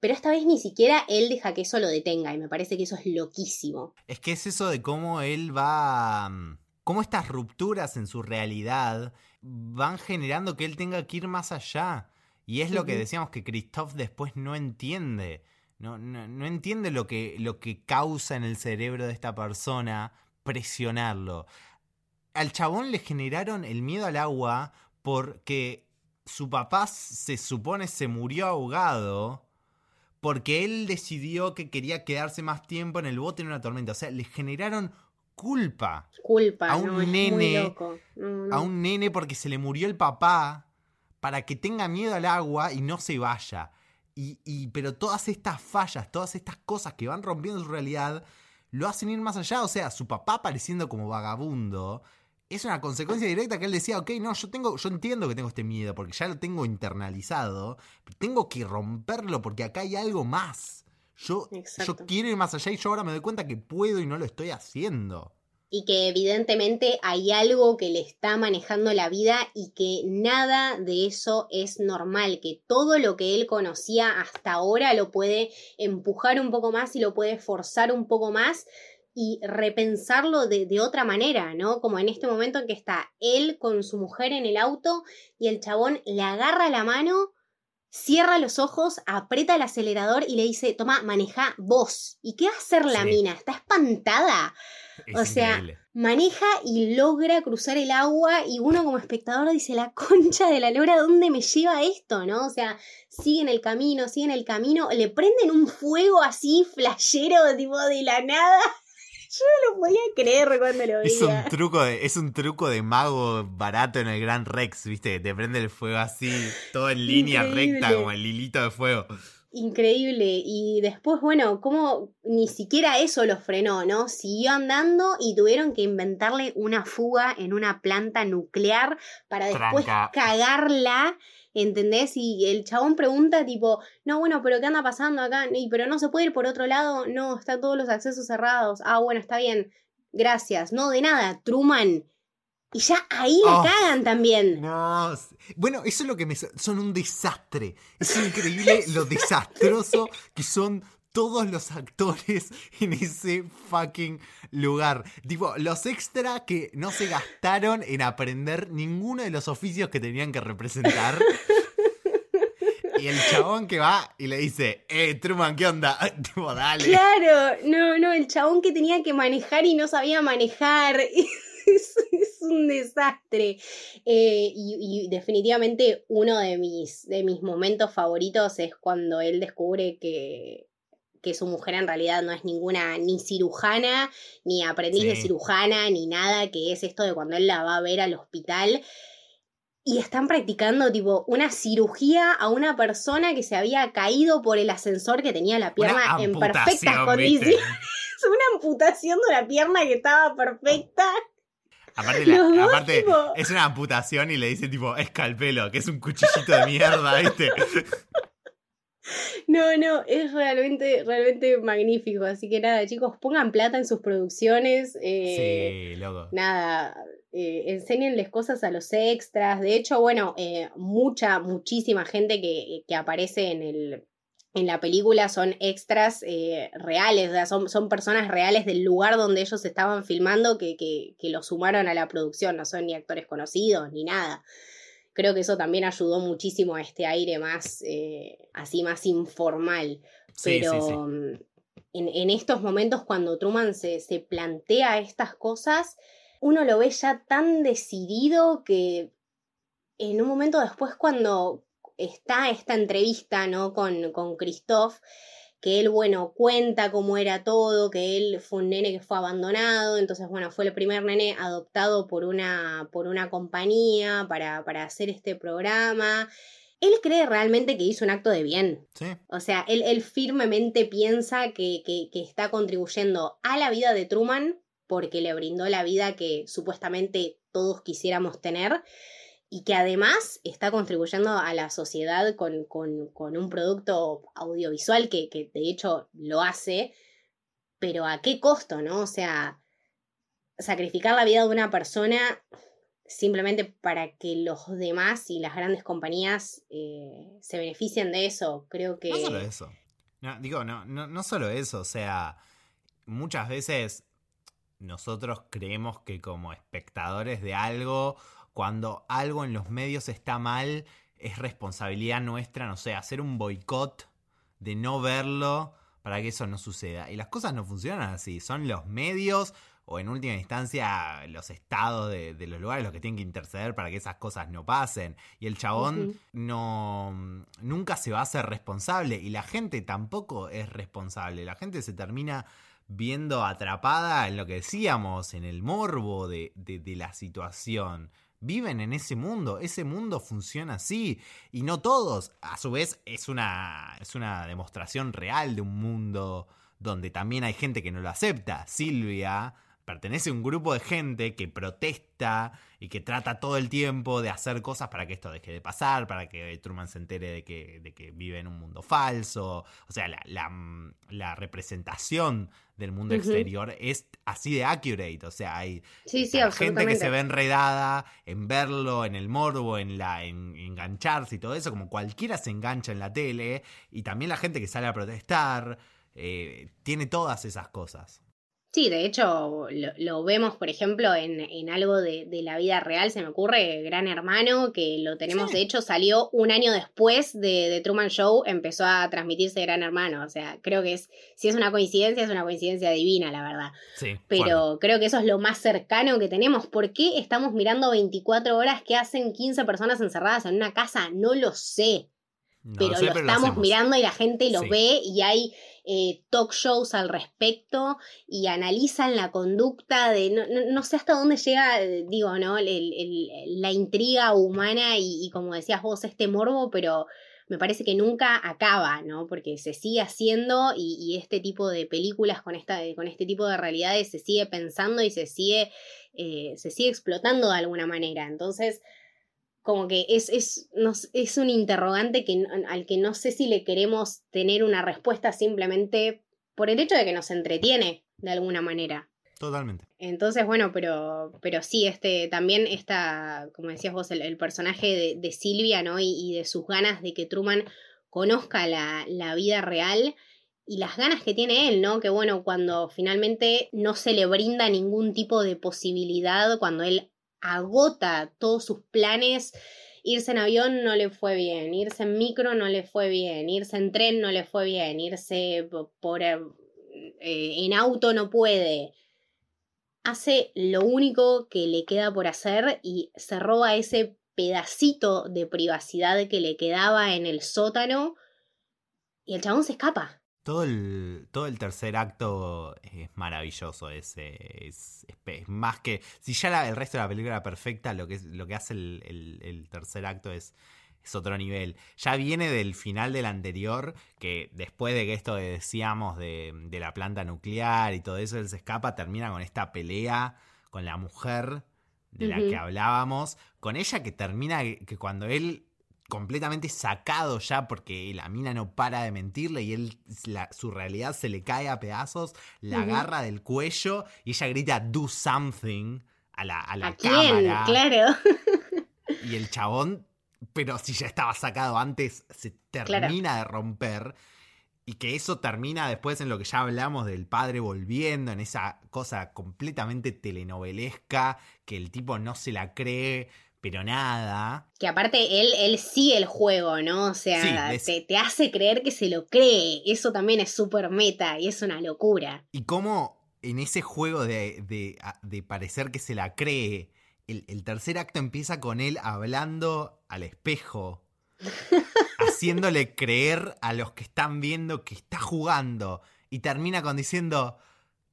Pero esta vez ni siquiera él deja que eso lo detenga y me parece que eso es loquísimo. Es que es eso de cómo él va. mm, cómo estas rupturas en su realidad van generando que él tenga que ir más allá. Y es lo que decíamos que Christoph después no entiende. No, no, no entiende lo que, lo que causa en el cerebro de esta persona presionarlo. Al chabón le generaron el miedo al agua porque su papá se supone se murió ahogado porque él decidió que quería quedarse más tiempo en el bote en una tormenta. O sea, le generaron culpa. Culpa. A un no, es muy nene. loco. A un nene porque se le murió el papá para que tenga miedo al agua y no se vaya. Y, y- pero todas estas fallas, todas estas cosas que van rompiendo su realidad, lo hacen ir más allá. O sea, su papá apareciendo como vagabundo es una consecuencia directa que él decía, ok, no, yo tengo, yo entiendo que tengo este miedo, porque ya lo tengo internalizado, pero tengo que romperlo porque acá hay algo más. Yo, yo quiero ir más allá y yo ahora me doy cuenta que puedo y no lo estoy haciendo. Y que evidentemente hay algo que le está manejando la vida y que nada de eso es normal, que todo lo que él conocía hasta ahora lo puede empujar un poco más y lo puede forzar un poco más y repensarlo de, de otra manera, ¿no? Como en este momento en que está él con su mujer en el auto y el chabón le agarra la mano, cierra los ojos, aprieta el acelerador y le dice, toma, maneja vos. ¿Y qué va a hacer la Sí. mina? Está espantada Es O sea, increíble. maneja y logra cruzar el agua y uno como espectador dice, la concha de la lora, ¿dónde me lleva esto? ¿No? O sea, siguen el camino, siguen el camino, le prenden un fuego así flashero, tipo de la nada. Yo no lo podía creer cuando lo Es un veía. truco de, es un truco de mago barato en el Gran Rex, viste, que te prende el fuego así, todo en línea Increíble. recta, como el hilito de fuego. Increíble. Y después, bueno, como ni siquiera eso lo frenó, ¿no? Siguió andando y tuvieron que inventarle una fuga en una planta nuclear para después Tranca. cagarla. ¿Entendés? Y el chabón pregunta tipo, no, bueno, pero ¿qué anda pasando acá? Y, pero no se puede ir por otro lado. No, están todos los accesos cerrados. Ah, bueno, está bien. Gracias. No, de nada. Truman. Y ya ahí la Oh, cagan también. No, bueno, eso es lo que me... Son un desastre. Es increíble lo desastroso que son todos los actores en ese fucking lugar. Tipo, los extra que no se gastaron en aprender ninguno de los oficios que tenían que representar. Y el chabón que va y le dice, eh, Truman, ¿qué onda? Tipo, dale. Claro, no, no, el chabón que tenía que manejar y no sabía manejar. Un desastre. Eh, y, y definitivamente uno de mis, de mis momentos favoritos es cuando él descubre que, que su mujer en realidad no es ninguna ni cirujana, ni aprendiz de cirujana, ni nada, que es esto de cuando él la va a ver al hospital. Y están practicando tipo una cirugía a una persona que se había caído por el ascensor que tenía la pierna en perfectas condiciones. una amputación de una pierna que estaba perfecta. Aparte, la- aparte es una amputación y le dice tipo escalpelo, que es un cuchillito de mierda, ¿viste? No, no, es realmente, realmente magnífico. Así que nada, chicos, pongan plata en sus producciones. eh, Sí, loco. Nada, eh, enséñenles cosas a los extras. De hecho, bueno, eh, mucha, muchísima gente que, que aparece en el. En la película son extras eh, reales, o sea, son, son personas reales del lugar donde ellos estaban filmando que, que, que lo sumaron a la producción, no son ni actores conocidos ni nada. Creo que eso también ayudó muchísimo a este aire más, eh, así más informal. Sí, Pero sí, sí. mm, En, en estos momentos cuando Truman se, se plantea estas cosas, uno lo ve ya tan decidido que en un momento después cuando está esta entrevista, ¿no? Con, con Christoph, que él, bueno, cuenta cómo era todo, que él fue un nene que fue abandonado, entonces, bueno, fue el primer nene adoptado por una, por una compañía para, para hacer este programa. Él cree realmente que hizo un acto de bien. Sí. O sea, él, él firmemente piensa que, que, que está contribuyendo a la vida de Truman porque le brindó la vida que supuestamente todos quisiéramos tener y que además está contribuyendo a la sociedad con, con, un producto audiovisual que, que de hecho lo hace, pero ¿a qué costo, no? O sea, sacrificar la vida de una persona simplemente para que los demás y las grandes compañías eh, se beneficien de eso, creo que... No solo eso. No, digo, no, no, no solo eso. O sea, muchas veces nosotros creemos que como espectadores de algo, cuando algo en los medios está mal, es responsabilidad nuestra, no sé, hacer un boicot de no verlo para que eso no suceda. Y las cosas no funcionan así. Son los medios o en última instancia los estados de, los lugares los que tienen que interceder para que esas cosas no pasen. Y el chabón no nunca se va a hacer responsable y la gente tampoco es responsable. La gente se termina viendo atrapada en lo que decíamos, en el morbo de, de la situación viven en ese mundo, ese mundo funciona así y no todos, a su vez es una, es una demostración real de un mundo donde también hay gente que no lo acepta. Silvia pertenece a un grupo de gente que protesta y que trata todo el tiempo de hacer cosas para que esto deje de pasar, para que Truman se entere de que, de que vive en un mundo falso. O sea, la, la, representación del mundo exterior es así de accurate. O sea, hay gente que se ve enredada en verlo, en el morbo, en, la, en engancharse y todo eso, como cualquiera se engancha en la tele, y también la gente que sale a protestar. Eh, tiene todas esas cosas. Sí, de hecho, lo, vemos, por ejemplo, en, algo de, la vida real, se me ocurre Gran Hermano, que lo tenemos, de hecho, salió un año después de, Truman Show, empezó a transmitirse Gran Hermano. O sea, creo que es, si es una coincidencia, es una coincidencia divina, la verdad. Sí, Pero creo que eso es lo más cercano que tenemos. ¿Por qué estamos mirando 24 horas que hacen 15 personas encerradas en una casa? No lo sé. pero lo, estamos mirando y la gente lo ve y hay eh, talk shows al respecto y analizan la conducta de, no, sé hasta dónde llega, eh, digo, ¿no? la intriga humana y, como decías vos, este morbo, pero me parece que nunca acaba, ¿no? Porque se sigue haciendo y, este tipo de películas con, esta, con este tipo de realidades se sigue pensando y se sigue, eh, se sigue explotando de alguna manera. Entonces, como que es, es, es un interrogante que, al que no sé si le queremos tener una respuesta simplemente por el hecho de que nos entretiene de alguna manera. Totalmente. Entonces, bueno, pero, pero sí, este, también está, como decías vos, el, personaje de, Silvia, ¿no? Y, de sus ganas de que Truman conozca la, la vida real y las ganas que tiene él, ¿no? Que bueno, cuando finalmente no se le brinda ningún tipo de posibilidad, cuando él agota todos sus planes. Irse en avión no le fue bien, irse en micro no le fue bien, irse en tren no le fue bien, irse por, eh, en auto no puede. Hace lo único que le queda por hacer y se roba ese pedacito de privacidad que le quedaba en el sótano y el chabón se escapa. Todo el, todo el tercer acto es maravilloso, es, es, más que... Si ya el resto de la película era perfecta, lo que, lo que hace el, tercer acto es, es otro nivel. Ya viene del final del anterior, que después de que esto decíamos de, de la planta nuclear y todo eso, él se escapa, termina con esta pelea con la mujer de la que hablábamos, con ella que termina que cuando él completamente sacado ya porque la mina no para de mentirle y él su realidad se le cae a pedazos, la agarra del cuello y ella grita do something a la, a la cámara. Claro. Y el chabón, pero si ya estaba sacado antes, se termina de romper. Y que eso termina después en lo que ya hablamos del padre volviendo, en esa cosa completamente telenovelesca, que el tipo no se la cree, pero nada. Que aparte él, él sí el juego, ¿no? O sea, te, hace creer que se lo cree. Eso también es súper meta y es una locura. Y cómo en ese juego de, de, parecer que se la cree, el, el, tercer acto empieza con él hablando al espejo, haciéndole creer a los que están viendo que está jugando. Y termina con diciendo,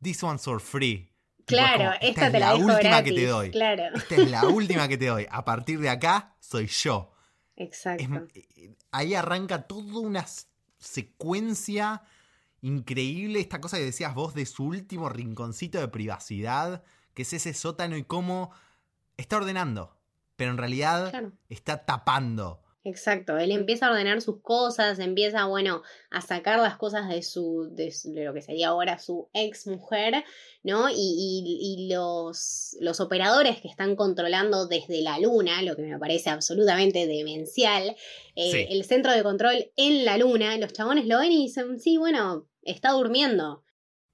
This one's for free. Claro, esta, es la, última que te doy. Claro. Esta es la última que te doy. A partir de acá soy yo. Exacto. Eh, ahí arranca toda una secuencia increíble, esta cosa que decías vos de su último rinconcito de privacidad, que es ese sótano y cómo está ordenando, pero en realidad está tapando Exacto, él empieza a ordenar sus cosas, empieza, bueno, a sacar las cosas de su, de, lo que sería ahora su ex mujer, ¿no? Y, los, los operadores que están controlando desde la luna, lo que me parece absolutamente demencial, eh, el centro de control en la luna, los chabones lo ven y dicen, sí, bueno, está durmiendo.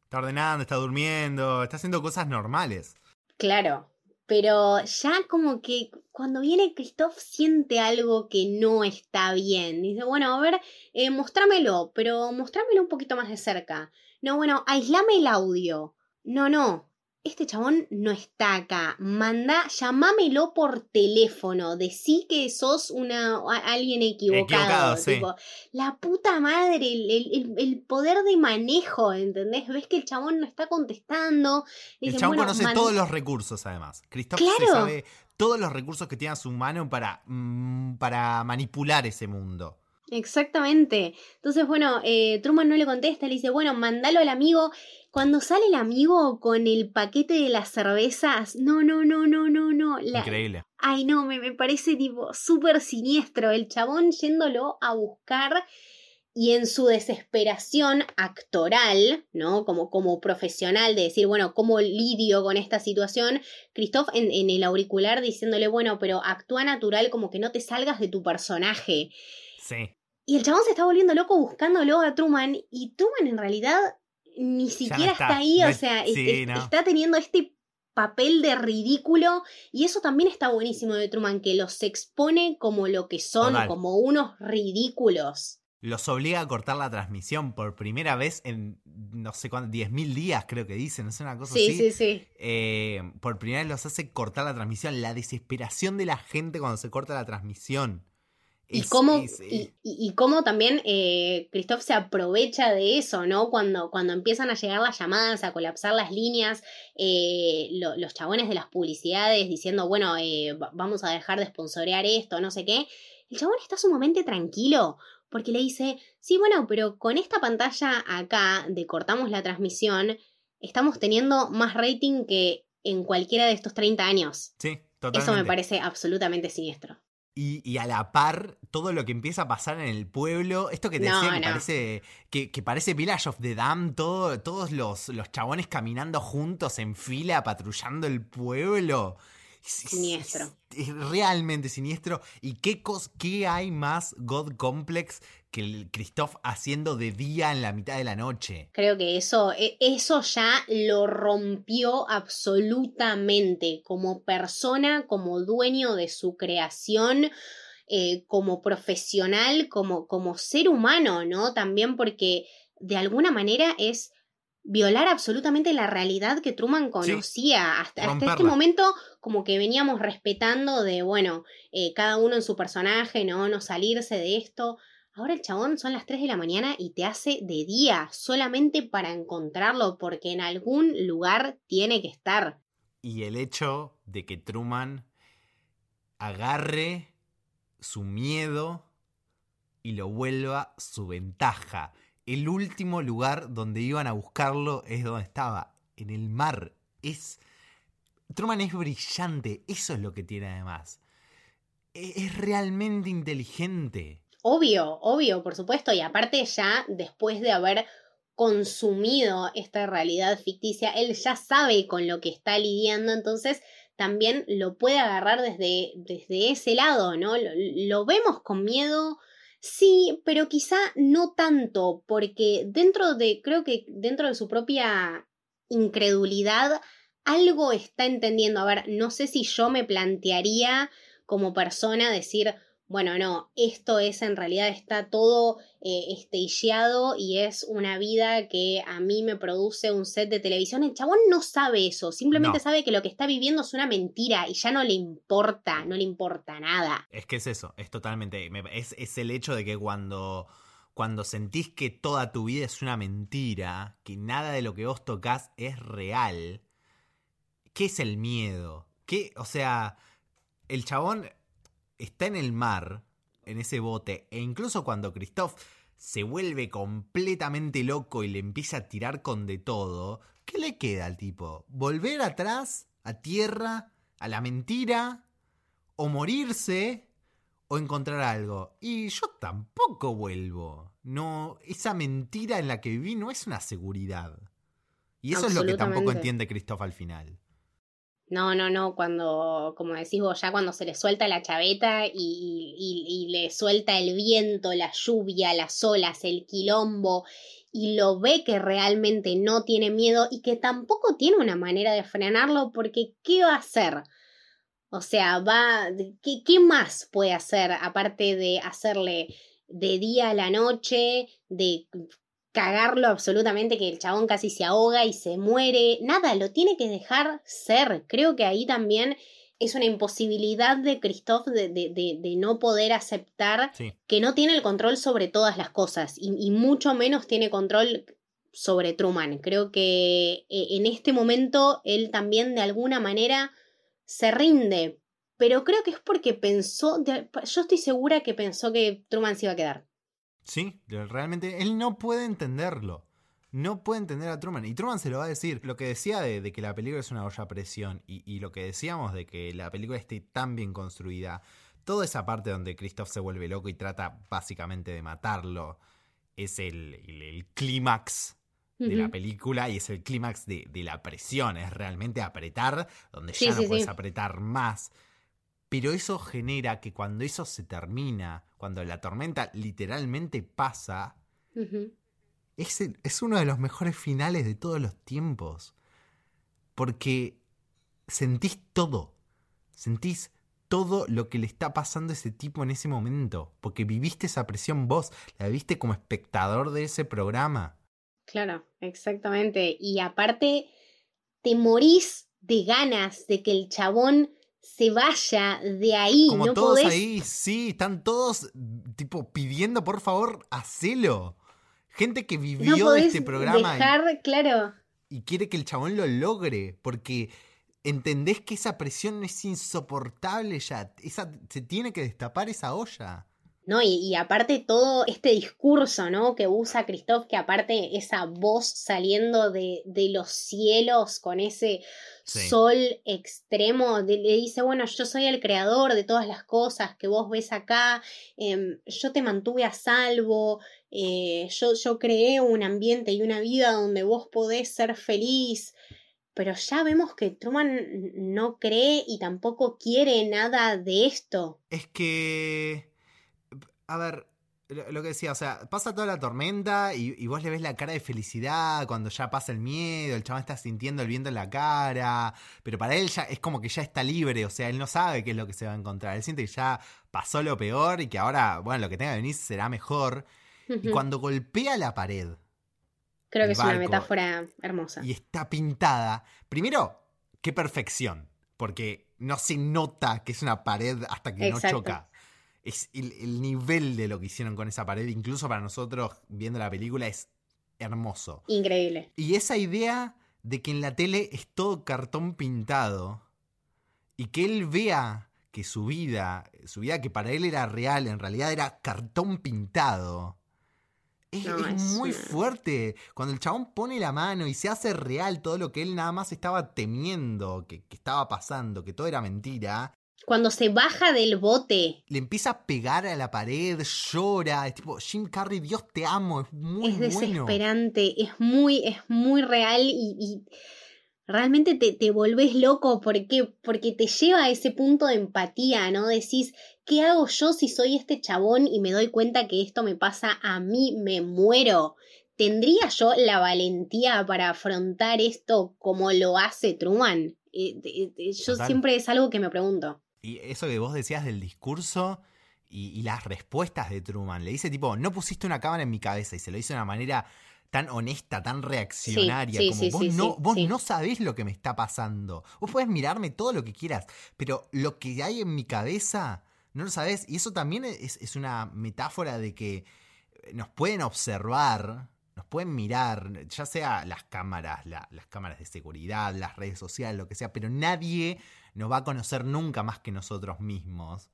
Está ordenando, está durmiendo, está haciendo cosas normales. Claro, pero ya como que cuando viene Christoph siente algo que no está bien. Dice, bueno, a ver, eh, mostrámelo, pero mostrámelo un poquito más de cerca. No, bueno, aislame el audio. No, no, este chabón no está acá. Manda, llamámelo por teléfono. Decí que sos una alguien equivocado. La puta madre, el, poder de manejo, ¿entendés? Ves que el chabón no está contestando. el chabón conoce todos los recursos, además. Cristóbal sabe todos los recursos que tiene a su mano para, mm, para manipular ese mundo. Exactamente. Entonces, bueno, eh, Truman no le contesta, le dice, bueno, mandalo al amigo. Cuando sale el amigo con el paquete de las cervezas, no, no, no, no, no, no. Increíble. Ay, no, me, me parece tipo súper siniestro. El chabón yéndolo a buscar y en su desesperación actoral, ¿no? Como, como profesional de decir, bueno, ¿cómo lidio con esta situación? Christoph en, en el auricular diciéndole, bueno, pero actúa natural como que no te salgas de tu personaje. Sí. Y el chabón se está volviendo loco buscándolo a Truman y Truman en realidad ni siquiera está. ahí, o sea, está teniendo este papel de ridículo y eso también está buenísimo de Truman, que los expone como lo que son, como unos ridículos. Los obliga a cortar la transmisión por primera vez en no sé cuánto, 10.000 días creo que dicen, no sé, una cosa así. Sí, sí, sí. Eh, por primera vez los hace cortar la transmisión, la desesperación de la gente cuando se corta la transmisión. Y cómo, y, cómo también eh, Christoph se aprovecha de eso, ¿no? Cuando, cuando empiezan a llegar las llamadas, a colapsar las líneas, eh, los chabones de las publicidades diciendo, bueno, eh, vamos a dejar de sponsorear esto, no sé qué. El chabón está sumamente tranquilo, porque le dice, sí, bueno, pero con esta pantalla acá de cortamos la transmisión, estamos teniendo más rating que en cualquiera de estos 30 años. Sí, totalmente. Eso me parece absolutamente siniestro. Y, a la par, todo lo que empieza a pasar en el pueblo, esto que te decía que parece, que, parece Village of the Dam, todo, todos los, los chabones caminando juntos en fila, patrullando el pueblo. Siniestro. Es, realmente siniestro. ¿Y qué, cos, qué hay más God Complex que el Christoph haciendo de día en la mitad de la noche? Creo que eso, e, eso ya lo rompió absolutamente como persona, como dueño de su creación. Eh, como profesional, como, como ser humano, ¿no? También porque de alguna manera es violar absolutamente la realidad que Truman conocía. hasta, este momento, como que veníamos respetando de, bueno, eh, cada uno en su personaje, ¿no? No salirse de esto. Ahora el chabón son las 3 de la mañana y te hace de día, solamente para encontrarlo, porque en algún lugar tiene que estar. Y el hecho de que Truman agarre su miedo y lo vuelva su ventaja el último lugar donde iban a buscarlo es donde estaba, en el mar. Es. Truman es brillante, eso es lo que tiene además. E, es realmente inteligente. Obvio, obvio, por supuesto. Y aparte ya después de haber consumido esta realidad ficticia, él ya sabe con lo que está lidiando, entonces también lo puede agarrar desde, desde ese lado, ¿no? lo vemos con miedo, Sí, pero quizá no tanto, porque dentro de, creo que dentro de su propia incredulidad, algo está entendiendo. A ver, no sé si yo me plantearía como persona decir, bueno, no, esto es en realidad está todo eh, y es una vida que a mí me produce un set de televisión. El chabón no sabe eso, simplemente sabe que lo que está viviendo es una mentira y ya no le importa, no le importa nada. Es que es eso, es totalmente, es, es el hecho de que cuando cuando sentís que toda tu vida es una mentira, que nada de lo que vos tocas es real, ¿qué es el miedo? ¿Qué? O sea, el chabón está en el mar, en ese bote, e incluso cuando Christoph se vuelve completamente loco y le empieza a tirar con de todo, ¿qué le queda al tipo? ¿Volver atrás, a tierra, a la mentira? ¿O morirse? ¿O encontrar algo? Y yo tampoco vuelvo. No, esa mentira en la que viví no es una seguridad. Y eso es lo que tampoco entiende Christoph al final. No, no, no, cuando, como decís vos, ya cuando se le suelta la chaveta y, y, le suelta el viento, la lluvia, las olas, el quilombo, y lo ve que realmente no tiene miedo y que tampoco tiene una manera de frenarlo porque ¿qué va a hacer? O sea, va, ¿qué, qué más puede hacer aparte de hacerle de día a la noche, de cagarlo absolutamente, que el chabón casi se ahoga y se muere. Nada, lo tiene que dejar ser. Creo que ahí también es una imposibilidad de Christoph de, de, de, no poder aceptar que no tiene el control sobre todas las cosas y, y, mucho menos tiene control sobre Truman. Creo que eh, en este momento él también de alguna manera se rinde, pero creo que es porque pensó, yo estoy segura que pensó que Truman se iba a quedar. Sí, realmente él no puede entenderlo. No puede entender a Truman. Y Truman se lo va a decir. Lo que decía de, que la película es una olla a presión y, lo que decíamos de que la película esté tan bien construida. Toda esa parte donde Christoph se vuelve loco y trata básicamente de matarlo es el, clímax de la película y es el clímax de, la presión. Es realmente apretar donde ya no puedes apretar más. Pero eso genera que cuando eso se termina, cuando la tormenta literalmente pasa, es, es uno de los mejores finales de todos los tiempos. Porque sentís todo. Sentís todo lo que le está pasando a ese tipo en ese momento. Porque viviste esa presión vos, la viste como espectador de ese programa. Claro, exactamente. Y aparte, te morís de ganas de que el chabón se vaya de ahí. Como no todos ahí, sí, están todos tipo pidiendo por favor, hacelo. Gente que vivió de este programa. Dejar, claro. Y quiere que el chabón lo logre, porque entendés que esa presión es insoportable ya. Esa, se tiene que destapar esa olla. ¿No? Y, aparte todo este discurso, ¿no? Que usa Christoph, que aparte esa voz saliendo de, de los cielos con ese sol extremo, le dice, bueno, yo soy el creador de todas las cosas que vos ves acá, em, yo te mantuve a salvo, eh, yo, yo creé un ambiente y una vida donde vos podés ser feliz. Pero ya vemos que Truman no cree y tampoco quiere nada de esto. Es que a ver, lo que decía, o sea, pasa toda la tormenta y, vos le ves la cara de felicidad cuando ya pasa el miedo, el chaval está sintiendo el viento en la cara, pero para él ya es como que ya está libre, o sea, él no sabe qué es lo que se va a encontrar, él siente que ya pasó lo peor y que ahora, bueno, lo que tenga que venir será mejor. Y cuando golpea la pared. Creo que es una metáfora hermosa. Y está pintada. Primero, qué perfección, porque no se nota que es una pared hasta que no choca es el, nivel de lo que hicieron con esa pared, incluso para nosotros viendo la película, es hermoso. Increíble. Y esa idea de que en la tele es todo cartón pintado y que él vea que su vida, su vida que para él era real, en realidad era cartón pintado. Es, muy fuerte. Cuando el chabón pone la mano y se hace real todo lo que él nada más estaba temiendo, que, que estaba pasando, que todo era mentira, cuando se baja del bote. Le empieza a pegar a la pared, llora, es tipo, Jim Carrey, Dios te amo, es muy Es desesperante, es muy, es muy real y, realmente te, te volvés loco porque, porque te lleva a ese punto de empatía, ¿no? Decís, ¿qué hago yo si soy este chabón y me doy cuenta que esto me pasa a mí, me muero? ¿Tendría yo la valentía para afrontar esto como lo hace Truman? Eh, yo siempre es algo que me pregunto. Y eso que vos decías del discurso y, las respuestas de Truman. Le dice tipo, no pusiste una cámara en mi cabeza y se lo hizo de una manera tan honesta, tan reaccionaria, como vos, no, vos no sabés lo que me está pasando. Vos podés mirarme todo lo que quieras, pero lo que hay en mi cabeza no lo sabés. Y eso también es, una metáfora de que nos pueden observar, nos pueden mirar, ya sea las cámaras, las cámaras de seguridad, las redes sociales, lo que sea, pero nadie nos va a conocer nunca más que nosotros mismos.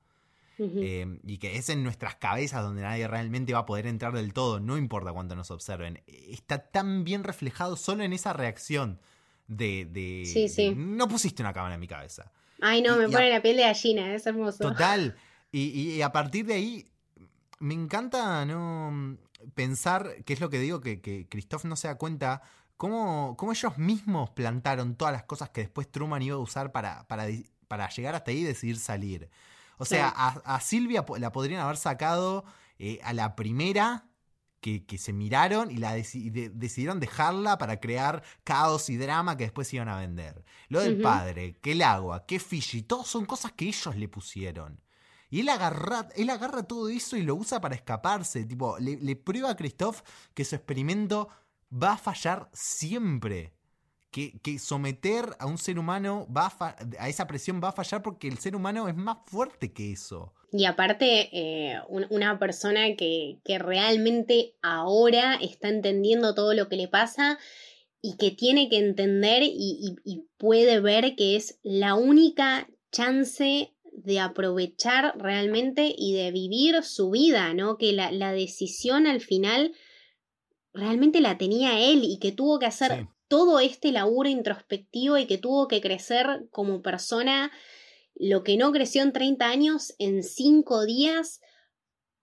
Eh, y que es en nuestras cabezas donde nadie realmente va a poder entrar del todo, no importa cuánto nos observen. Está tan bien reflejado solo en esa reacción de, sí, sí. no pusiste una cámara en mi cabeza. Ay, no, me pone la piel de gallina, es hermoso. Total. Y, a partir de ahí, me encanta no pensar, que es lo que digo, que, que Christoph no se da cuenta cómo, ellos mismos plantaron todas las cosas que después Truman iba a usar para, para, para llegar hasta ahí y decidir salir. O sea, a, Silvia la podrían haber sacado eh, a la primera que, se miraron y la decidieron dejarla para crear caos y drama que después iban a vender. Lo del padre, que el agua, que Fiji, todos son cosas que ellos le pusieron. Y él agarra, él agarra todo eso y lo usa para escaparse. Tipo, le, prueba a Christoph que su experimento va a fallar siempre. Que, que, someter a un ser humano va a, a, esa presión va a fallar porque el ser humano es más fuerte que eso. Y aparte, eh, una persona que, que realmente ahora está entendiendo todo lo que le pasa y que tiene que entender y, puede ver que es la única chance de aprovechar realmente y de vivir su vida, ¿no? Que la, decisión al final realmente la tenía él y que tuvo que hacer todo este laburo introspectivo y que tuvo que crecer como persona lo que no creció en 30 años en 5 días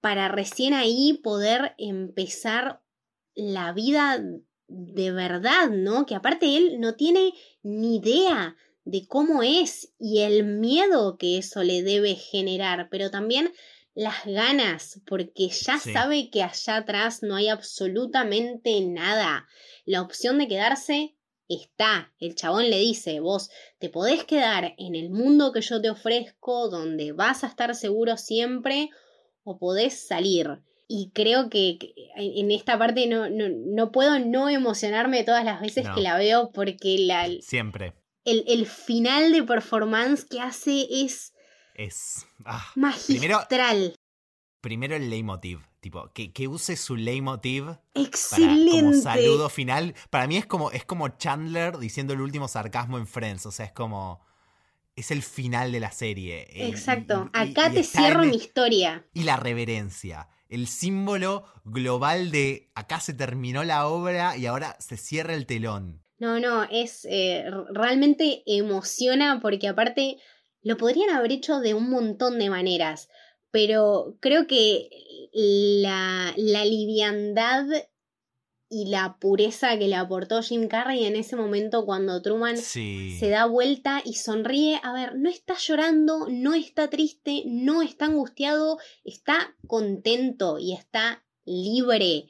para recién ahí poder empezar la vida de verdad, ¿no? Que aparte él no tiene ni idea de cómo es y el miedo que eso le debe generar, pero también las ganas, porque ya sabe que allá atrás no hay absolutamente nada. La opción de quedarse está. El chabón le dice, vos te podés quedar en el mundo que yo te ofrezco, donde vas a estar seguro siempre, o podés salir. Y creo que en esta parte no, no, puedo no emocionarme todas las veces que la veo porque la... Siempre. El, final de performance que hace es... Es... Ah, magistral. Primero, el leitmotiv. Tipo, que, que use su leitmotiv Excelente. Para, como saludo final. Para mí es como, es como Chandler diciendo el último sarcasmo en Friends. O sea, es como es el final de la serie. Exacto. Acá te cierro mi historia. Y la reverencia el símbolo global de acá se terminó la obra y ahora se cierra el telón. No, no, es eh, realmente emociona porque aparte lo podrían haber hecho de un montón de maneras, pero creo que la, la liviandad y la pureza que le aportó Jim Carrey en ese momento cuando Truman se da vuelta y sonríe. A ver, no está llorando, no está triste, no está angustiado, está contento y está libre.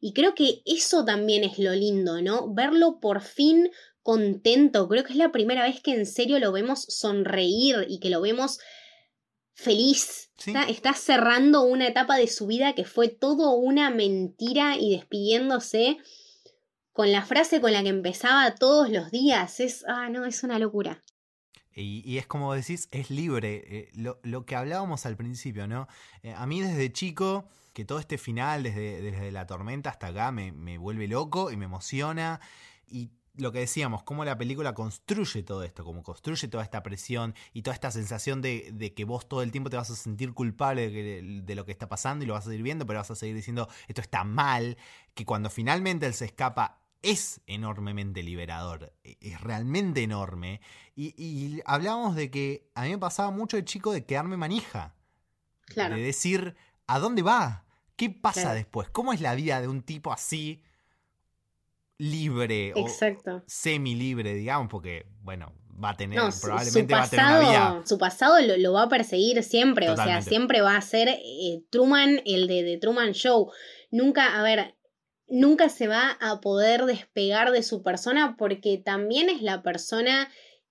Y creo que eso también es lo lindo, ¿no? Verlo por fin contento. Creo que es la primera vez que en serio lo vemos sonreír y que lo vemos feliz. Está, cerrando una etapa de su vida que fue todo una mentira y despidiéndose con la frase con la que empezaba todos los días. Es, ah, no, es una locura. Y, es como decís, es libre. Eh, lo, que hablábamos al principio, ¿no? Eh, a mí desde chico, que todo este final, desde, desde la tormenta hasta acá, me, me vuelve loco y me emociona. Y lo que decíamos, cómo la película construye todo esto, cómo construye toda esta presión y toda esta sensación de, que vos todo el tiempo te vas a sentir culpable de, lo que está pasando y lo vas a seguir viendo, pero vas a seguir diciendo esto está mal, que cuando finalmente él se escapa es enormemente liberador, e, es realmente enorme. Y, hablábamos de que a mí me pasaba mucho de chico de quedarme manija, claro. de decir, ¿a dónde va? ¿Qué pasa después? ¿Cómo es la vida de un tipo así? Libre Exacto. o semi libre, digamos, porque, bueno, va a tener, probablemente va a tener una vida. Su pasado lo, va a perseguir siempre, o sea, siempre va a ser eh, Truman, el de, de Truman Show. Nunca, a ver, nunca se va a poder despegar de su persona porque también es la persona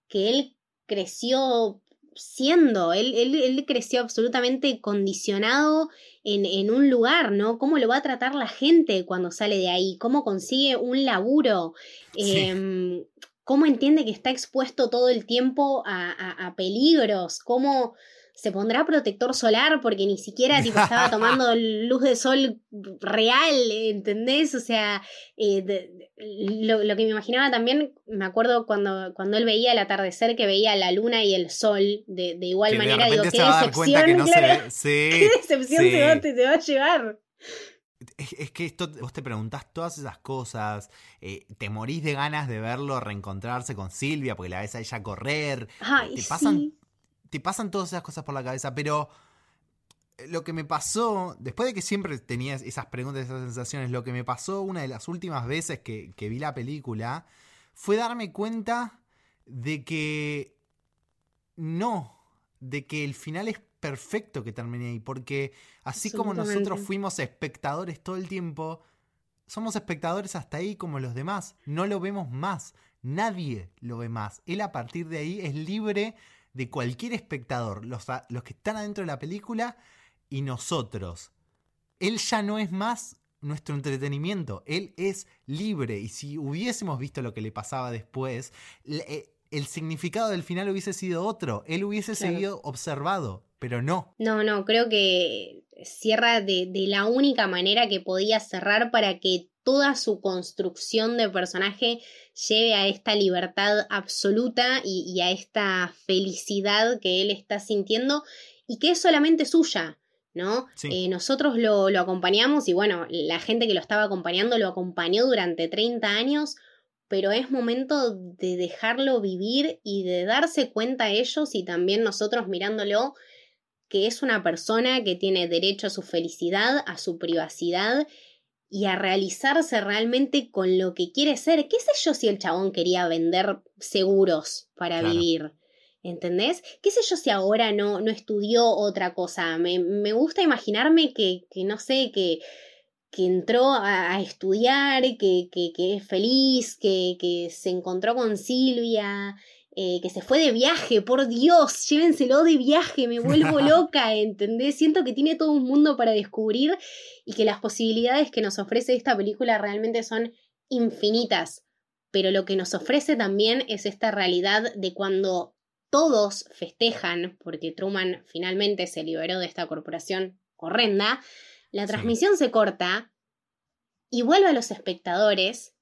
que él creció siendo. Él, él, creció absolutamente condicionado en, en, un lugar, ¿no? ¿Cómo lo va a tratar la gente cuando sale de ahí? ¿Cómo consigue un laburo? Em, ¿Cómo entiende que está expuesto todo el tiempo a, a, a peligros? ¿Cómo se pondrá protector solar porque ni siquiera tipo, estaba tomando luz de sol real, ¿entendés? O sea, eh, lo, que me imaginaba también, me acuerdo cuando, cuando él veía el atardecer, que veía la luna y el sol de, igual manera, digo, qué decepción, qué decepción te, va, a llevar. Es, que esto, vos te preguntás todas esas cosas, eh, te morís de ganas de verlo reencontrarse con Silvia porque la ves a ella correr, te pasan te pasan todas esas cosas por la cabeza, pero eh, lo que me pasó, después de que siempre tenía esas preguntas, esas sensaciones, lo que me pasó una de las últimas veces que, vi la película fue darme cuenta de que no, de que el final es perfecto que termine ahí, porque así como nosotros fuimos espectadores todo el tiempo, somos espectadores hasta ahí como los demás, no lo vemos más, nadie lo ve más, él a partir de ahí es libre de cualquier espectador, los, los que están adentro de la película y nosotros. Él ya no es más nuestro entretenimiento, él es libre y si hubiésemos visto lo que le pasaba después, eh, el significado del final hubiese sido otro, él hubiese seguido observado, pero no. No, no, creo que cierra de, de, la única manera que podía cerrar para que toda su construcción de personaje lleve a esta libertad absoluta y, a esta felicidad que él está sintiendo y que es solamente suya. ¿no? Eh, nosotros lo, lo, acompañamos y bueno, la gente que lo estaba acompañando lo acompañó durante 30 años, pero es momento de dejarlo vivir y de darse cuenta a ellos y también nosotros mirándolo que es una persona que tiene derecho a su felicidad, a su privacidad y a realizarse realmente con lo que quiere ser. ¿Qué sé yo si el chabón quería vender seguros para vivir? ¿Entendés? ¿Qué sé yo si ahora no, no estudió otra cosa? Me, me gusta imaginarme que, que, no sé, que, que entró a, estudiar, que, que, que, es feliz, que, que se encontró con Silvia, eh, que se fue de viaje, por Dios, llévenselo de viaje, me vuelvo loca, ¿entendés? Siento que tiene todo un mundo para descubrir y que las posibilidades que nos ofrece esta película realmente son infinitas. Pero lo que nos ofrece también es esta realidad de cuando todos festejan, porque Truman finalmente se liberó de esta corporación horrenda, la transmisión se corta y vuelve a los espectadores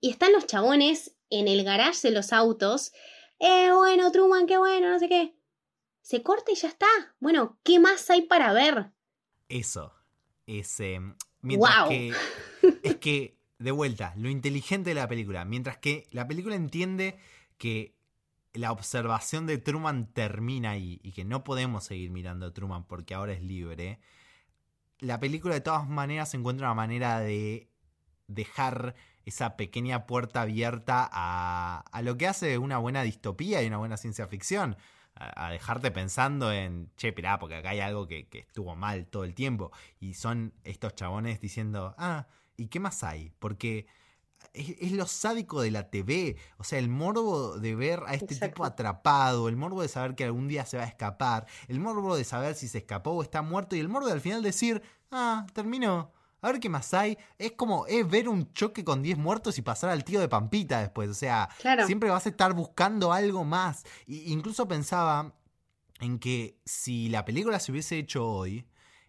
y están los chabones en el garage de los autos. Eh, bueno, Truman, qué bueno, no sé qué. Se corta y ya está. Bueno, ¿qué más hay para ver? Eso. Es. mientras que. Es que, de vuelta, lo inteligente de la película. Mientras que la película entiende que la observación de Truman termina ahí y que no podemos seguir mirando a Truman porque ahora es libre. La película de todas maneras encuentra una manera de dejar esa pequeña puerta abierta a, a lo que hace una buena distopía y una buena ciencia ficción. A, dejarte pensando en, che, pirá, porque acá hay algo que, estuvo mal todo el tiempo. Y son estos chabones diciendo, ah, ¿y qué más hay? Porque es, lo sádico de la TV. O sea, el morbo de ver a este tipo atrapado, el morbo de saber que algún día se va a escapar, el morbo de saber si se escapó o está muerto, y el morbo de al final decir, ah, terminó a ver qué más hay. Es como, es ver un choque con 10 muertos y pasar al tío de Pampita después. O sea, siempre vas a estar buscando algo más. Y incluso pensaba en que si la película se hubiese hecho hoy,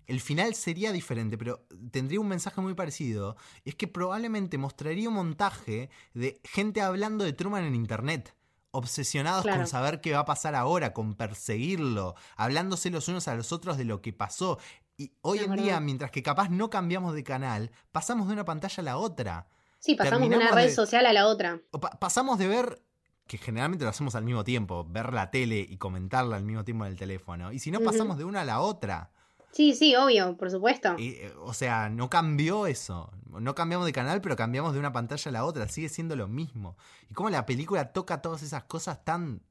el final sería diferente, pero tendría un mensaje muy parecido. Es que probablemente mostraría un montaje de gente hablando de Truman en internet obsesionados con saber qué va a pasar ahora, con perseguirlo, hablándose los unos a los otros de lo que pasó. Y hoy en día, mientras que capaz no cambiamos de canal, pasamos de una pantalla a la otra. Sí, pasamos de una red social a la otra. pasamos de ver, que generalmente lo hacemos al mismo tiempo, ver la tele y comentarla al mismo tiempo en el teléfono. Y si no, pasamos de una a la otra. Sí, sí, obvio, por supuesto. Eh, o sea, no cambió eso. No cambiamos de canal, pero cambiamos de una pantalla a la otra. Sigue siendo lo mismo. Y como la película toca todas esas cosas tan.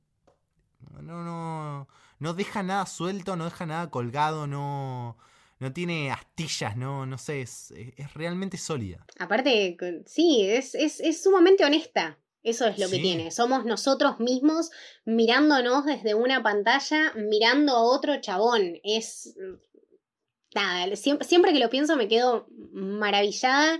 No, no. No deja nada suelto, no deja nada colgado, no no tiene astillas, no, no sé, es, es realmente sólida. Aparte, sí, es, es, sumamente honesta. Eso es lo que tiene. Somos nosotros mismos mirándonos desde una pantalla, mirando a otro chabón. Es. Nada, siempre, siempre que lo pienso me quedo maravillada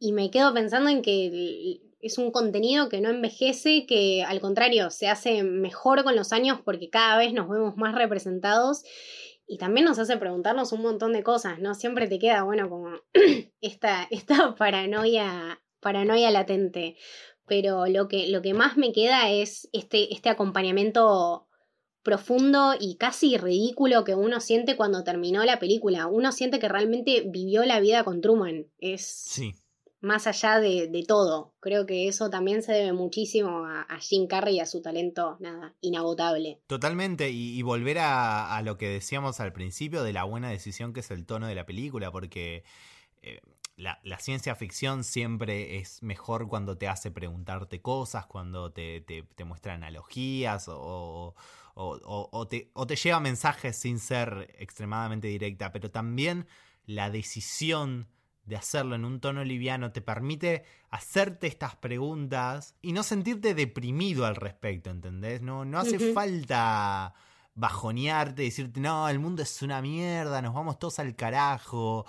y me quedo pensando en que es un contenido que no envejece, que al contrario se hace mejor con los años porque cada vez nos vemos más representados y también nos hace preguntarnos un montón de cosas, ¿no? Siempre te queda, bueno, como esta, esta paranoia, paranoia latente. Pero lo que, lo que más me queda es este, este acompañamiento profundo y casi ridículo que uno siente cuando terminó la película. Uno siente que realmente vivió la vida con Truman. Es. Sí más allá de, todo. Creo que eso también se debe muchísimo a, Jim Carrey y a su talento, nada, inagotable. Totalmente, y, volver a, lo que decíamos al principio de la buena decisión que es el tono de la película, porque eh, la, ciencia ficción siempre es mejor cuando te hace preguntarte cosas, cuando te, muestra analogías o, te, o te lleva mensajes sin ser extremadamente directa, pero también la decisión de hacerlo en un tono liviano te permite hacerte estas preguntas y no sentirte deprimido al respecto, ¿entendés? No, no hace falta bajonearte, decirte, no, el mundo es una mierda, nos vamos todos al carajo,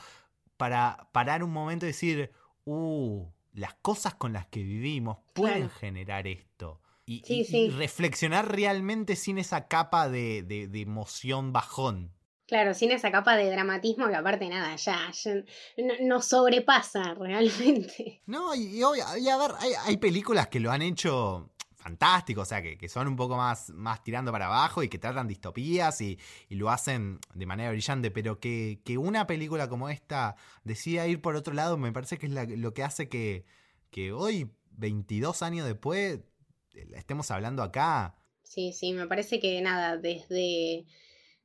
para parar un momento y decir, uh, las cosas con las que vivimos pueden generar esto. Y, reflexionar realmente sin esa capa de, de, emoción bajón. Claro, sin esa capa de dramatismo que aparte nada, ya, no, sobrepasa realmente. No, y, a ver, hay, hay, películas que lo han hecho fantástico, o sea, que, que, son un poco más, más tirando para abajo y que tratan distopías y, y lo hacen de manera brillante, pero que, que, una película como esta decida ir por otro lado, me parece que es lo que hace que, que hoy, 22 años después, estemos hablando acá. Sí, sí, me parece que nada, desde,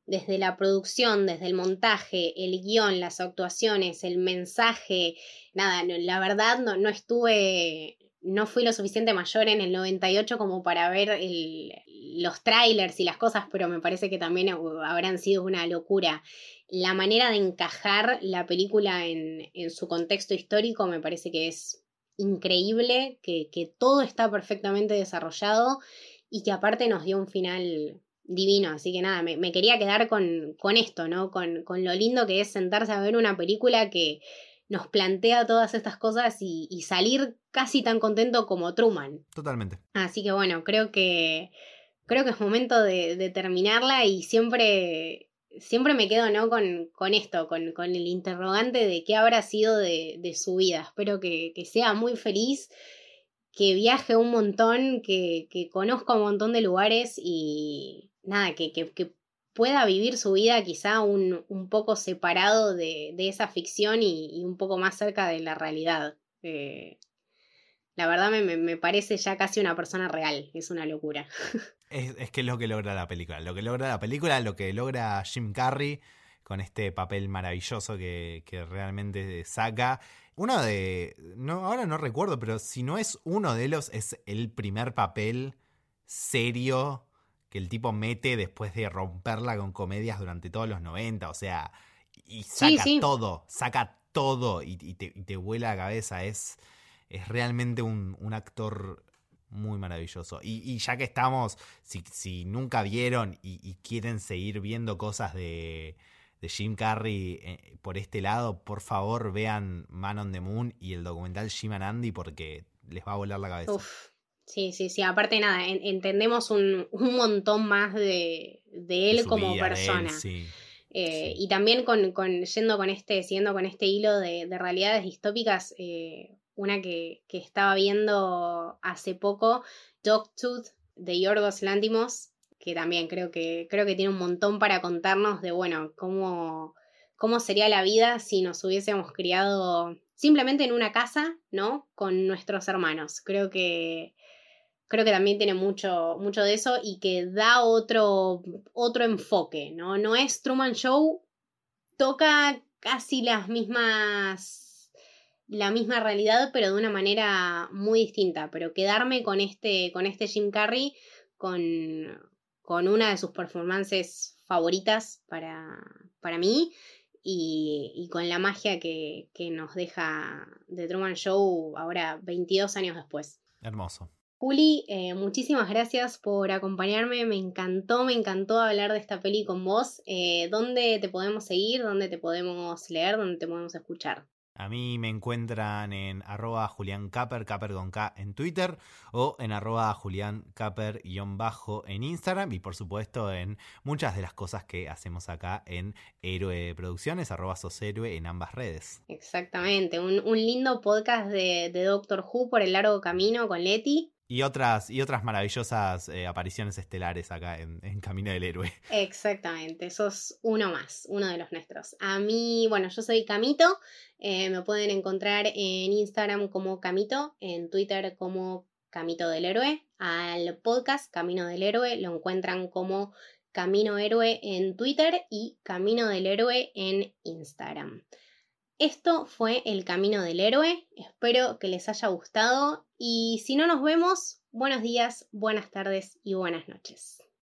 desde la producción, desde el montaje, el guion, las actuaciones, el mensaje, nada, la verdad no, no estuve, no fui lo suficiente mayor en el 98 como para ver el, los trailers y las cosas, pero me parece que también habrán sido una locura. La manera de encajar la película en, en su contexto histórico me parece que es increíble, que, que todo está perfectamente desarrollado y que aparte nos dio un final divino. Así que nada, me, quería quedar con, con esto, ¿no? Con, con, lo lindo que es sentarse a ver una película que nos plantea todas estas cosas y, y, salir casi tan contento como Truman. Totalmente. Así que bueno, creo que creo que es momento de, de terminarla y siempre siempre me quedo, ¿no? Con, con esto, con, con, el interrogante de qué habrá sido de, de su vida. Espero que, que, sea muy feliz, que viaje un montón, que, que conozca un montón de lugares y nada, que, que pueda vivir su vida quizá un, un poco separado de, de esa ficción y, un poco más cerca de la realidad. Eh, la verdad me, me, parece ya casi una persona real, es una locura. Es, que es lo que logra la película. Lo que logra la película, lo que logra Jim Carrey con este papel maravilloso que, que realmente saca. Uno de. No, ahora no recuerdo, pero si no es uno de los, es el primer papel serio que el tipo mete después de romperla con comedias durante todos los 90. O sea, y saca todo, saca todo y, te, y, te, vuela la cabeza. Es, es realmente un, un actor muy maravilloso. Y, ya que estamos, si, si nunca vieron y, quieren seguir viendo cosas de, de Jim Carrey eh, por este lado, por favor vean Man on the Moon y el documental Jim and Andy porque les va a volar la cabeza. Sí, sí, sí. Aparte, nada, entendemos un, un, montón más de, de él como persona. Eh, y también con, con, yendo con este, siguiendo con este hilo de, de realidades distópicas, eh, una que, que estaba viendo hace poco, Dogtooth de Yorgos Lantimos, que también creo que, creo que tiene un montón para contarnos de, bueno, cómo, cómo sería la vida si nos hubiésemos criado simplemente en una casa, ¿no? Con nuestros hermanos. Creo que, creo que también tiene mucho, mucho de eso y que da otro, otro enfoque, ¿no? No es Truman Show, toca casi las mismas la misma realidad, pero de una manera muy distinta. Pero quedarme con este, con este Jim Carrey, con, con una de sus performances favoritas para, para mí, y, y con la magia que, que, nos deja The Truman Show ahora 22 años después. Hermoso. Juli, eh, muchísimas gracias por acompañarme, me encantó, me encantó hablar de esta peli con vos. Eh, ¿Dónde te podemos seguir? ¿Dónde te podemos leer? ¿Dónde te podemos escuchar? A mí me encuentran en arroba Julián Caper, Caper con K en Twitter o en arroba Julián Caper bajo en Instagram y por supuesto en muchas de las cosas que hacemos acá en Héroe Producciones, arroba Soshéroe en ambas redes. Exactamente, un, un lindo podcast de, de Doctor Who por el largo camino con Leti. Y otras, y otras maravillosas eh, apariciones estelares acá en, Camino del Héroe. Exactamente, sos uno más, uno de los nuestros. A mí, bueno, yo soy Camito, eh, me pueden encontrar en Instagram como Camito, en Twitter como Camito del Héroe. Al podcast Camino del Héroe lo encuentran como Camino Héroe en Twitter y Camino del Héroe en Instagram. Esto fue El Camino del Héroe, espero que les haya gustado y si no nos vemos, buenos días, buenas tardes y buenas noches.